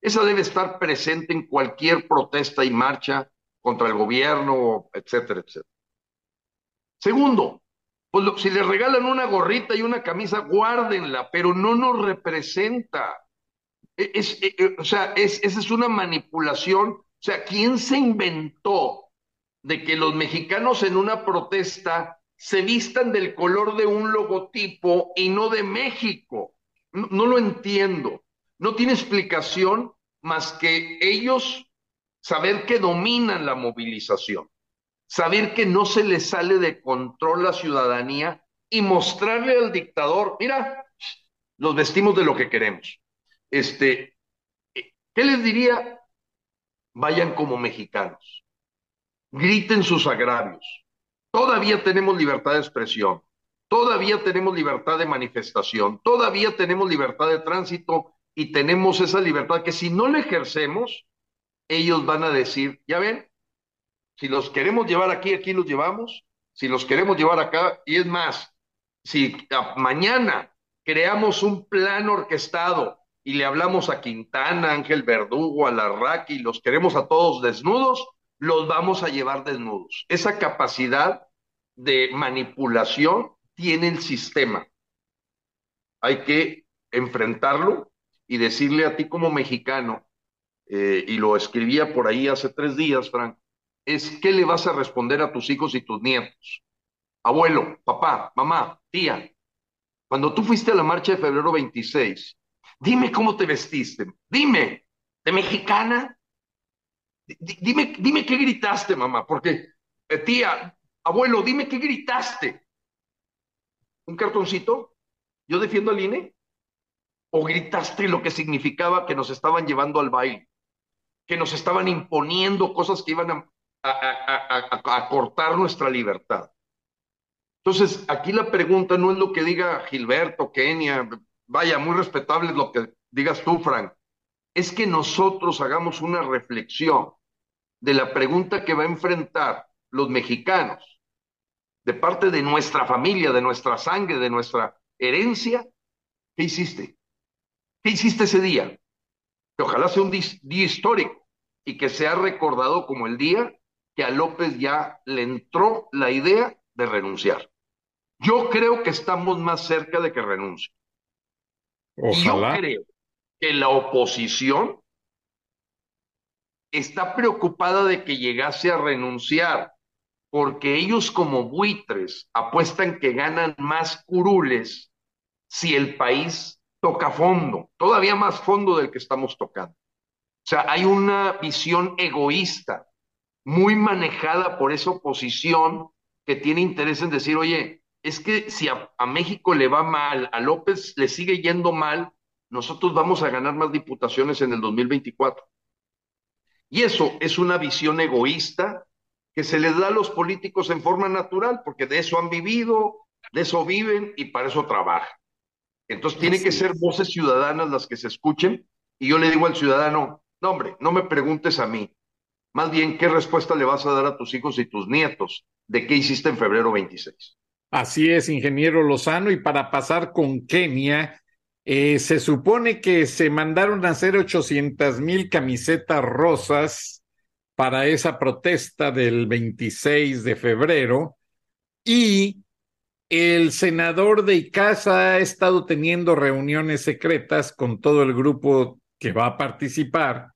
S4: Esa debe estar presente en cualquier protesta y marcha contra el gobierno, etcétera, etcétera. Segundo, pues si le regalan una gorrita y una camisa, guárdenla, pero no nos representa. E, e, e, o sea, es, esa es una manipulación. O sea, ¿quién se inventó de que los mexicanos en una protesta se vistan del color de un logotipo y no de México? No, no lo entiendo. No tiene explicación más que ellos saber que dominan la movilización saber que no se le sale de control la ciudadanía y mostrarle al dictador, mira, los vestimos de lo que queremos. Este, ¿qué les diría? Vayan como mexicanos, griten sus agravios. Todavía tenemos libertad de expresión, todavía tenemos libertad de manifestación, todavía tenemos libertad de tránsito y tenemos esa libertad que si no la ejercemos, ellos van a decir, ya ven, si los queremos llevar aquí, aquí los llevamos. Si los queremos llevar acá, y es más, si mañana creamos un plan orquestado y le hablamos a Quintana, Ángel Verdugo, a Larraqui, los queremos a todos desnudos, los vamos a llevar desnudos. Esa capacidad de manipulación tiene el sistema. Hay que enfrentarlo y decirle a ti como mexicano, eh, y lo escribía por ahí hace tres días, Frank, es qué le vas a responder a tus hijos y tus nietos. Abuelo, papá, mamá, tía, cuando tú fuiste a la marcha de febrero 26, dime cómo te vestiste, dime, ¿de mexicana? Dime, dime qué gritaste, mamá, porque, eh, tía, abuelo, dime qué gritaste. ¿Un cartoncito? ¿Yo defiendo al INE? ¿O gritaste lo que significaba que nos estaban llevando al baile? Que nos estaban imponiendo cosas que iban a, a cortar nuestra libertad. Entonces, aquí la pregunta no es lo que diga Gilberto, Kenia, vaya, muy respetable lo que digas tú, Frank, es que nosotros hagamos una reflexión de la pregunta que va a enfrentar los mexicanos de parte de nuestra familia, de nuestra sangre, de nuestra herencia. ¿Qué hiciste? ¿Qué hiciste ese día? Que ojalá sea un día histórico y que sea recordado como el día que a López ya le entró la idea de renunciar. Yo creo que estamos más cerca de que renuncie. Yo creo que la oposición está preocupada de que llegase a renunciar, porque ellos como buitres apuestan que ganan más curules si el país toca fondo, todavía más fondo del que estamos tocando. O sea, hay una visión egoísta, muy manejada por esa oposición que tiene interés en decir, oye, es que si a, México le va mal, a López le sigue yendo mal, nosotros vamos a ganar más diputaciones en el 2024. Y eso es una visión egoísta que se les da a los políticos en forma natural, porque de eso han vivido, de eso viven y para eso trabajan. Entonces tiene que ser voces ciudadanas las que se escuchen y yo le digo al ciudadano, no hombre, no me preguntes a mí, más bien qué respuesta le vas a dar a tus hijos y tus nietos de qué hiciste en febrero 26.
S3: Así es, ingeniero Lozano. Y para pasar con Kenia, eh, se supone que se mandaron a hacer 800 mil camisetas rosas para esa protesta del 26 de febrero y el senador de Icaza ha estado teniendo reuniones secretas con todo el grupo que va a participar,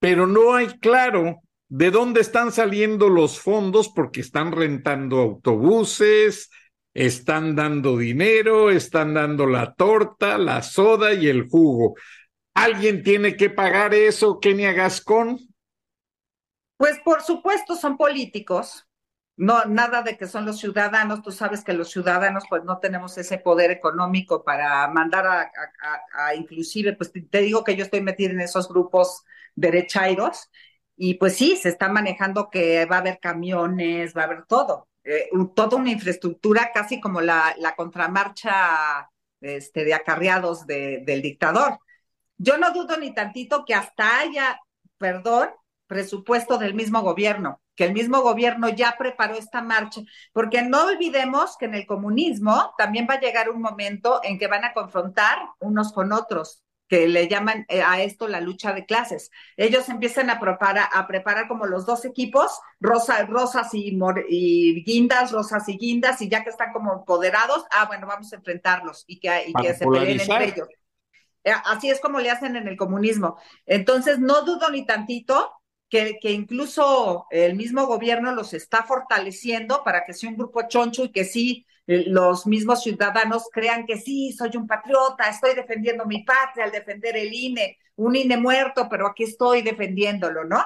S3: pero no hay claro de dónde están saliendo los fondos porque están rentando autobuses, están dando dinero, están dando la torta, la soda y el jugo. ¿Alguien tiene que pagar eso, Kenia Gascón?
S5: Pues por supuesto son políticos, no nada de que son los ciudadanos, tú sabes que los ciudadanos pues no tenemos ese poder económico para mandar a, inclusive, pues te digo que yo estoy metida en esos grupos derechairos y pues sí, se está manejando que va a haber camiones, va a haber todo, eh, toda una infraestructura casi como la, contramarcha este, de acarreados del dictador. Yo no dudo ni tantito que hasta haya, perdón, presupuesto del mismo gobierno, que el mismo gobierno ya preparó esta marcha, porque no olvidemos que en el comunismo también va a llegar un momento en que van a confrontar unos con otros que le llaman eh, a esto la lucha de clases. Ellos empiezan a preparar, a preparar como los dos equipos, rosas y, y, guindas, rosas y guindas, y ya que están como empoderados, ah, bueno, vamos a enfrentarlos y que, que se peleen entre ellos. Eh, así es como le hacen en el comunismo. Entonces, no dudo ni tantito que, que, incluso el mismo gobierno los está fortaleciendo para que sea un grupo choncho y que sí los mismos ciudadanos crean que sí, soy un patriota, estoy defendiendo mi patria al defender el INE, un INE muerto, pero aquí estoy defendiéndolo, ¿no?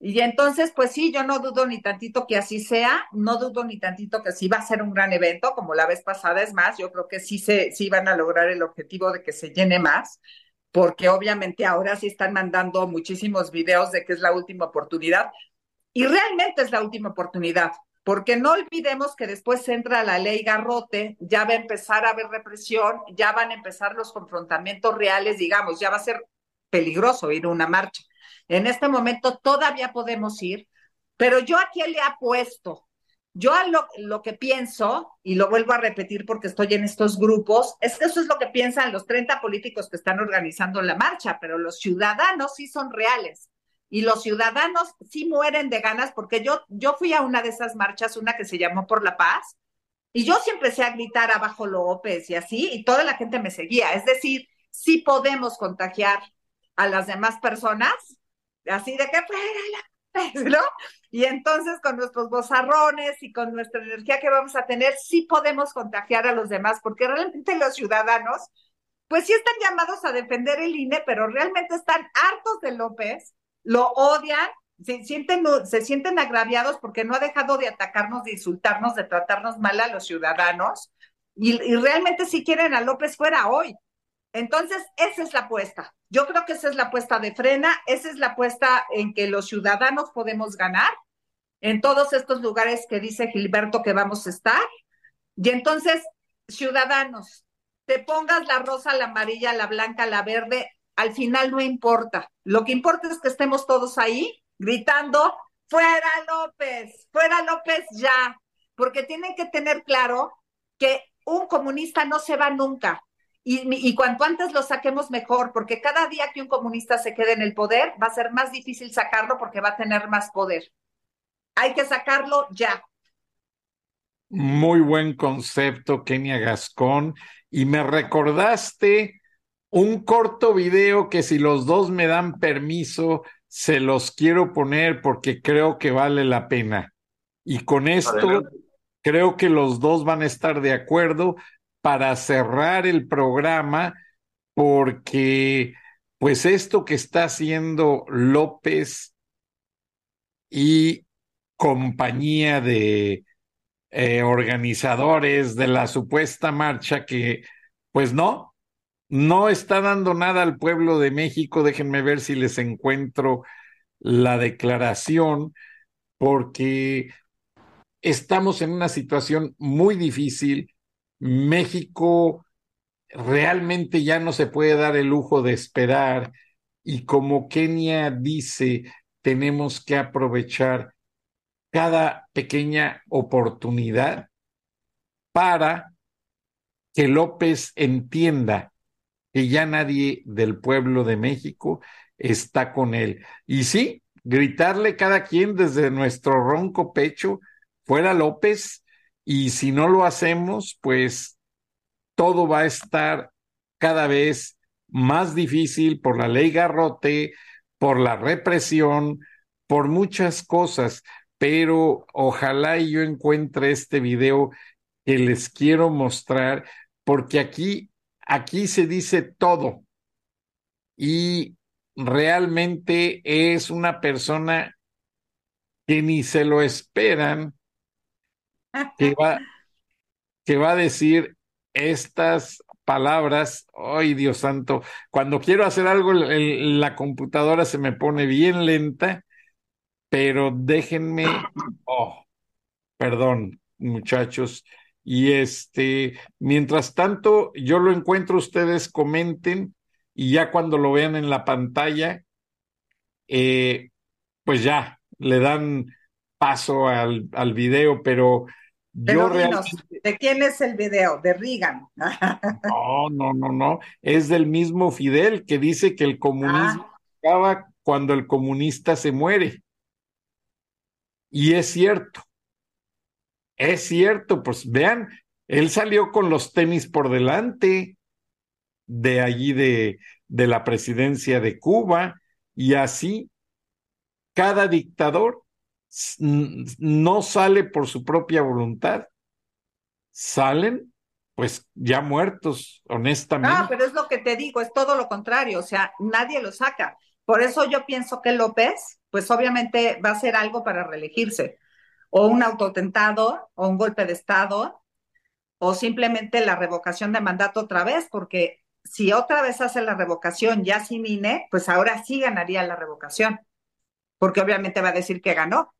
S5: Y entonces, pues sí, yo no dudo ni tantito que así sea, no dudo ni tantito que sí va a ser un gran evento, como la vez pasada, es más, yo creo que sí, se, sí van a lograr el objetivo de que se llene más, porque obviamente ahora sí están mandando muchísimos videos de que es la última oportunidad, y realmente es la última oportunidad, porque no olvidemos que después entra la ley Garrote, ya va a empezar a haber represión, ya van a empezar los confrontamientos reales, digamos, ya va a ser peligroso ir a una marcha. En este momento todavía podemos ir, pero yo aquí le apuesto, yo lo, lo que pienso, y lo vuelvo a repetir porque estoy en estos grupos, es que eso es lo que piensan los 30 políticos que están organizando la marcha, pero los ciudadanos sí son reales y los ciudadanos sí mueren de ganas, porque yo, yo fui a una de esas marchas, una que se llamó Por la Paz, y yo sí empecé a gritar abajo López y así, y toda la gente me seguía. Es decir, sí podemos contagiar a las demás personas, así de que fuera López, ¿no? Y entonces con nuestros bozarrones y con nuestra energía que vamos a tener, sí podemos contagiar a los demás, porque realmente los ciudadanos, pues sí están llamados a defender el INE, pero realmente están hartos de López, lo odian, se sienten, se sienten agraviados porque no ha dejado de atacarnos, de insultarnos, de tratarnos mal a los ciudadanos, y, y realmente sí quieren a López fuera hoy. Entonces, esa es la apuesta. Yo creo que esa es la apuesta de frena, esa es la apuesta en que los ciudadanos podemos ganar en todos estos lugares que dice Gilberto que vamos a estar. Y entonces, ciudadanos, te pongas la rosa, la amarilla, la blanca, la verde, al final no importa. Lo que importa es que estemos todos ahí gritando, fuera López, fuera López ya, porque tienen que tener claro que un comunista no se va nunca. Y, cuanto antes lo saquemos mejor, porque cada día que un comunista se quede en el poder, va a ser más difícil sacarlo porque va a tener más poder. Hay que sacarlo ya.
S3: Muy buen concepto, Kenia Gascón. Y me recordaste un corto video que si los dos me dan permiso, se los quiero poner porque creo que vale la pena. Y con esto creo que los dos van a estar de acuerdo para cerrar el programa porque pues esto que está haciendo López y compañía de eh, organizadores de la supuesta marcha que pues no, no está dando nada al pueblo de México. Déjenme ver si les encuentro la declaración, porque estamos en una situación muy difícil. México realmente ya no se puede dar el lujo de esperar y como Kenia dice, tenemos que aprovechar cada pequeña oportunidad para que López entienda que ya nadie del pueblo de México está con él. Y sí, gritarle cada quien desde nuestro ronco pecho, fuera López, y si no lo hacemos, pues todo va a estar cada vez más difícil por la ley garrote, por la represión, por muchas cosas, pero ojalá yo encuentre este video que les quiero mostrar, porque aquí Aquí se dice todo. Y realmente es una persona que ni se lo esperan, que va, que va a decir estas palabras, ay Dios santo, cuando quiero hacer algo el, la computadora se me pone bien lenta, pero déjenme, oh, perdón muchachos, y este, mientras tanto, yo lo encuentro, ustedes comenten y ya cuando lo vean en la pantalla, eh, pues ya le dan paso al, al video, pero,
S5: yo realmente... ¿De quién es el video? ¿De Reagan?
S3: no, no, no, no. Es del mismo Fidel que dice que el comunismo ah. acaba cuando el comunista se muere. Y es cierto. Es cierto, pues vean, él salió con los tenis por delante de allí de, de la presidencia de Cuba y así cada dictador no sale por su propia voluntad, salen pues ya muertos, honestamente.
S5: Ah, pero es lo que te digo, es todo lo contrario, o sea, nadie lo saca. Por eso yo pienso que López, pues obviamente va a hacer algo para reelegirse o un autotentado o un golpe de Estado o simplemente la revocación de mandato otra vez, porque si otra vez hace la revocación ya sin INE, pues ahora sí ganaría la revocación, porque obviamente va a decir que ganó.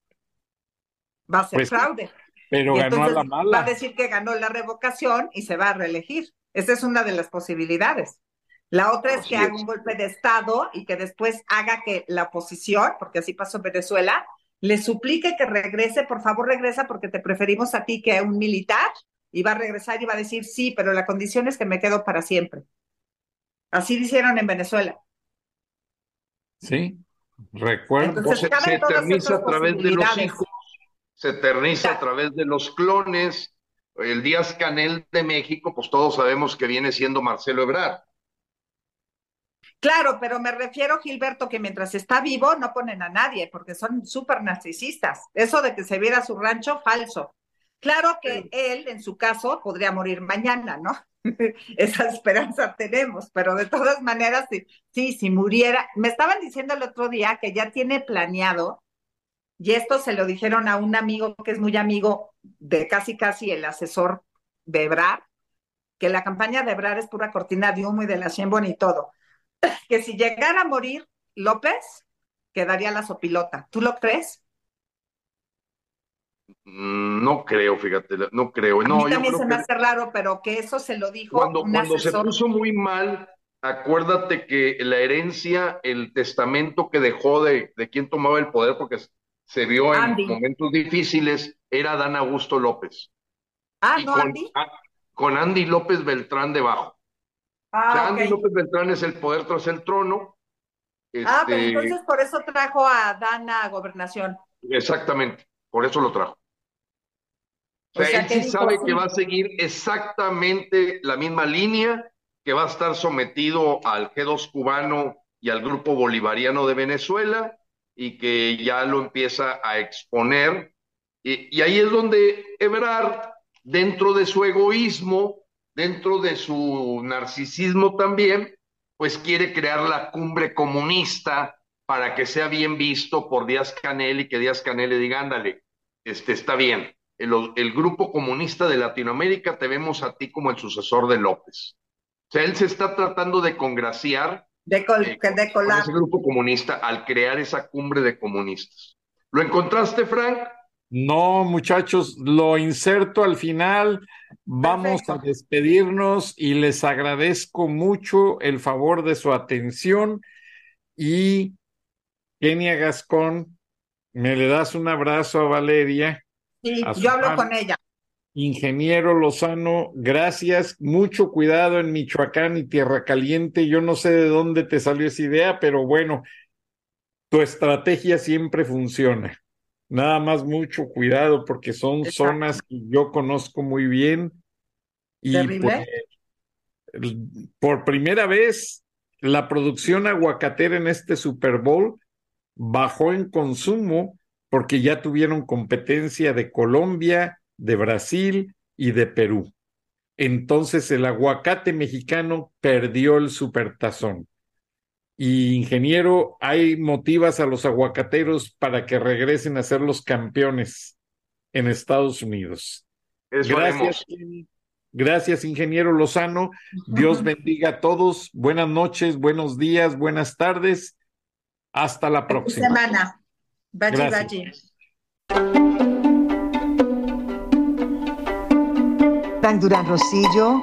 S5: Va a ser
S3: Pues,
S5: fraude.
S3: Pero
S5: Y
S3: ganó a la
S5: Va a
S3: mala.
S5: decir que ganó la revocación y se va a reelegir. Esa es una de las posibilidades. La otra es
S4: Así
S5: que haga un golpe de Estado y que después haga que la oposición, porque así pasó en Venezuela, le suplique que regrese, por favor regresa porque te preferimos a ti que a un militar, y va a regresar y va a decir sí, pero la condición es que me quedo para siempre. Así hicieron en Venezuela.
S3: Sí, recuerdo.
S5: Entonces,
S4: se, se eterniza a través de los hijos, se eterniza a través de los clones. El Díaz Canel de México, pues todos sabemos que viene siendo Marcelo Ebrard.
S5: Claro, pero me refiero, Gilberto, que mientras está vivo no ponen a nadie porque son súper narcisistas. Eso de que se viera su rancho, falso. Claro que él, en su caso, podría morir mañana, ¿no? Esa esperanza tenemos, pero de todas maneras, sí, sí, si muriera, me estaban diciendo el otro día que ya tiene planeado, y esto se lo dijeron a un amigo que es muy amigo de casi casi el asesor de Ebrar, que la campaña de Ebrar es pura cortina de humo y de la Sheinbaum y todo que si llegara a morir López, quedaría la sopilota. ¿Tú lo crees?
S4: Mm, no creo, fíjate, no creo.
S5: A mí también se me hace raro, pero que eso se lo dijo.
S4: Cuando, cuando se puso muy mal, acuérdate que la herencia, el testamento que dejó de, de quien tomaba el poder, porque se vio en momentos difíciles, era Dan Augusto López.
S5: Ah, no, con, Andy.
S4: con Andy López Beltrán debajo. Ah, Andy López Beltrán es el poder tras el trono.
S5: Ah, pero este, entonces por eso trajo a Dana a gobernación.
S4: Exactamente, por eso lo trajo. O sea, él sí sabe que va a seguir exactamente la misma línea, que va a estar sometido al G2 cubano y al grupo bolivariano de Venezuela, y que ya lo empieza a exponer. Y, y ahí es donde Ebrard, dentro de su egoísmo, dentro de su narcisismo también, pues quiere crear la cumbre comunista para que sea bien visto por Díaz Canel y que Díaz Canel le diga, ándale, este, está bien. El, el, grupo comunista de Latinoamérica te vemos a ti como el sucesor de López. O sea, él se está tratando de congraciar
S5: de, col eh, de
S4: con ese grupo comunista al crear esa cumbre de comunistas. ¿Lo encontraste, Frank?
S3: No, muchachos, lo inserto al final. Vamos a despedirnos y les agradezco mucho el favor de su atención. Y Kenia Gascón, me le das un abrazo a Valeria.
S5: Sí, yo hablo con ella.
S3: Ingeniero Lozano, gracias. Mucho cuidado en Michoacán y Tierra Caliente. Yo no sé de dónde te salió esa idea, pero bueno, tu estrategia siempre funciona. Nada más mucho cuidado porque son zonas que yo conozco muy bien y por, primera vez la producción aguacatera en este Super Bowl bajó en consumo porque ya tuvieron competencia de Colombia, de Brasil y de Perú. Entonces el aguacate mexicano perdió el supertazón. Y ingeniero, hay motivas a los aguacateros para que regresen a ser los campeones en Estados Unidos. gracias, gracias, ingeniero Lozano. Dios bendiga a todos. Buenas noches, buenos días, buenas tardes. Hasta la próxima.
S5: semana.
S8: Frank Durán Rosillo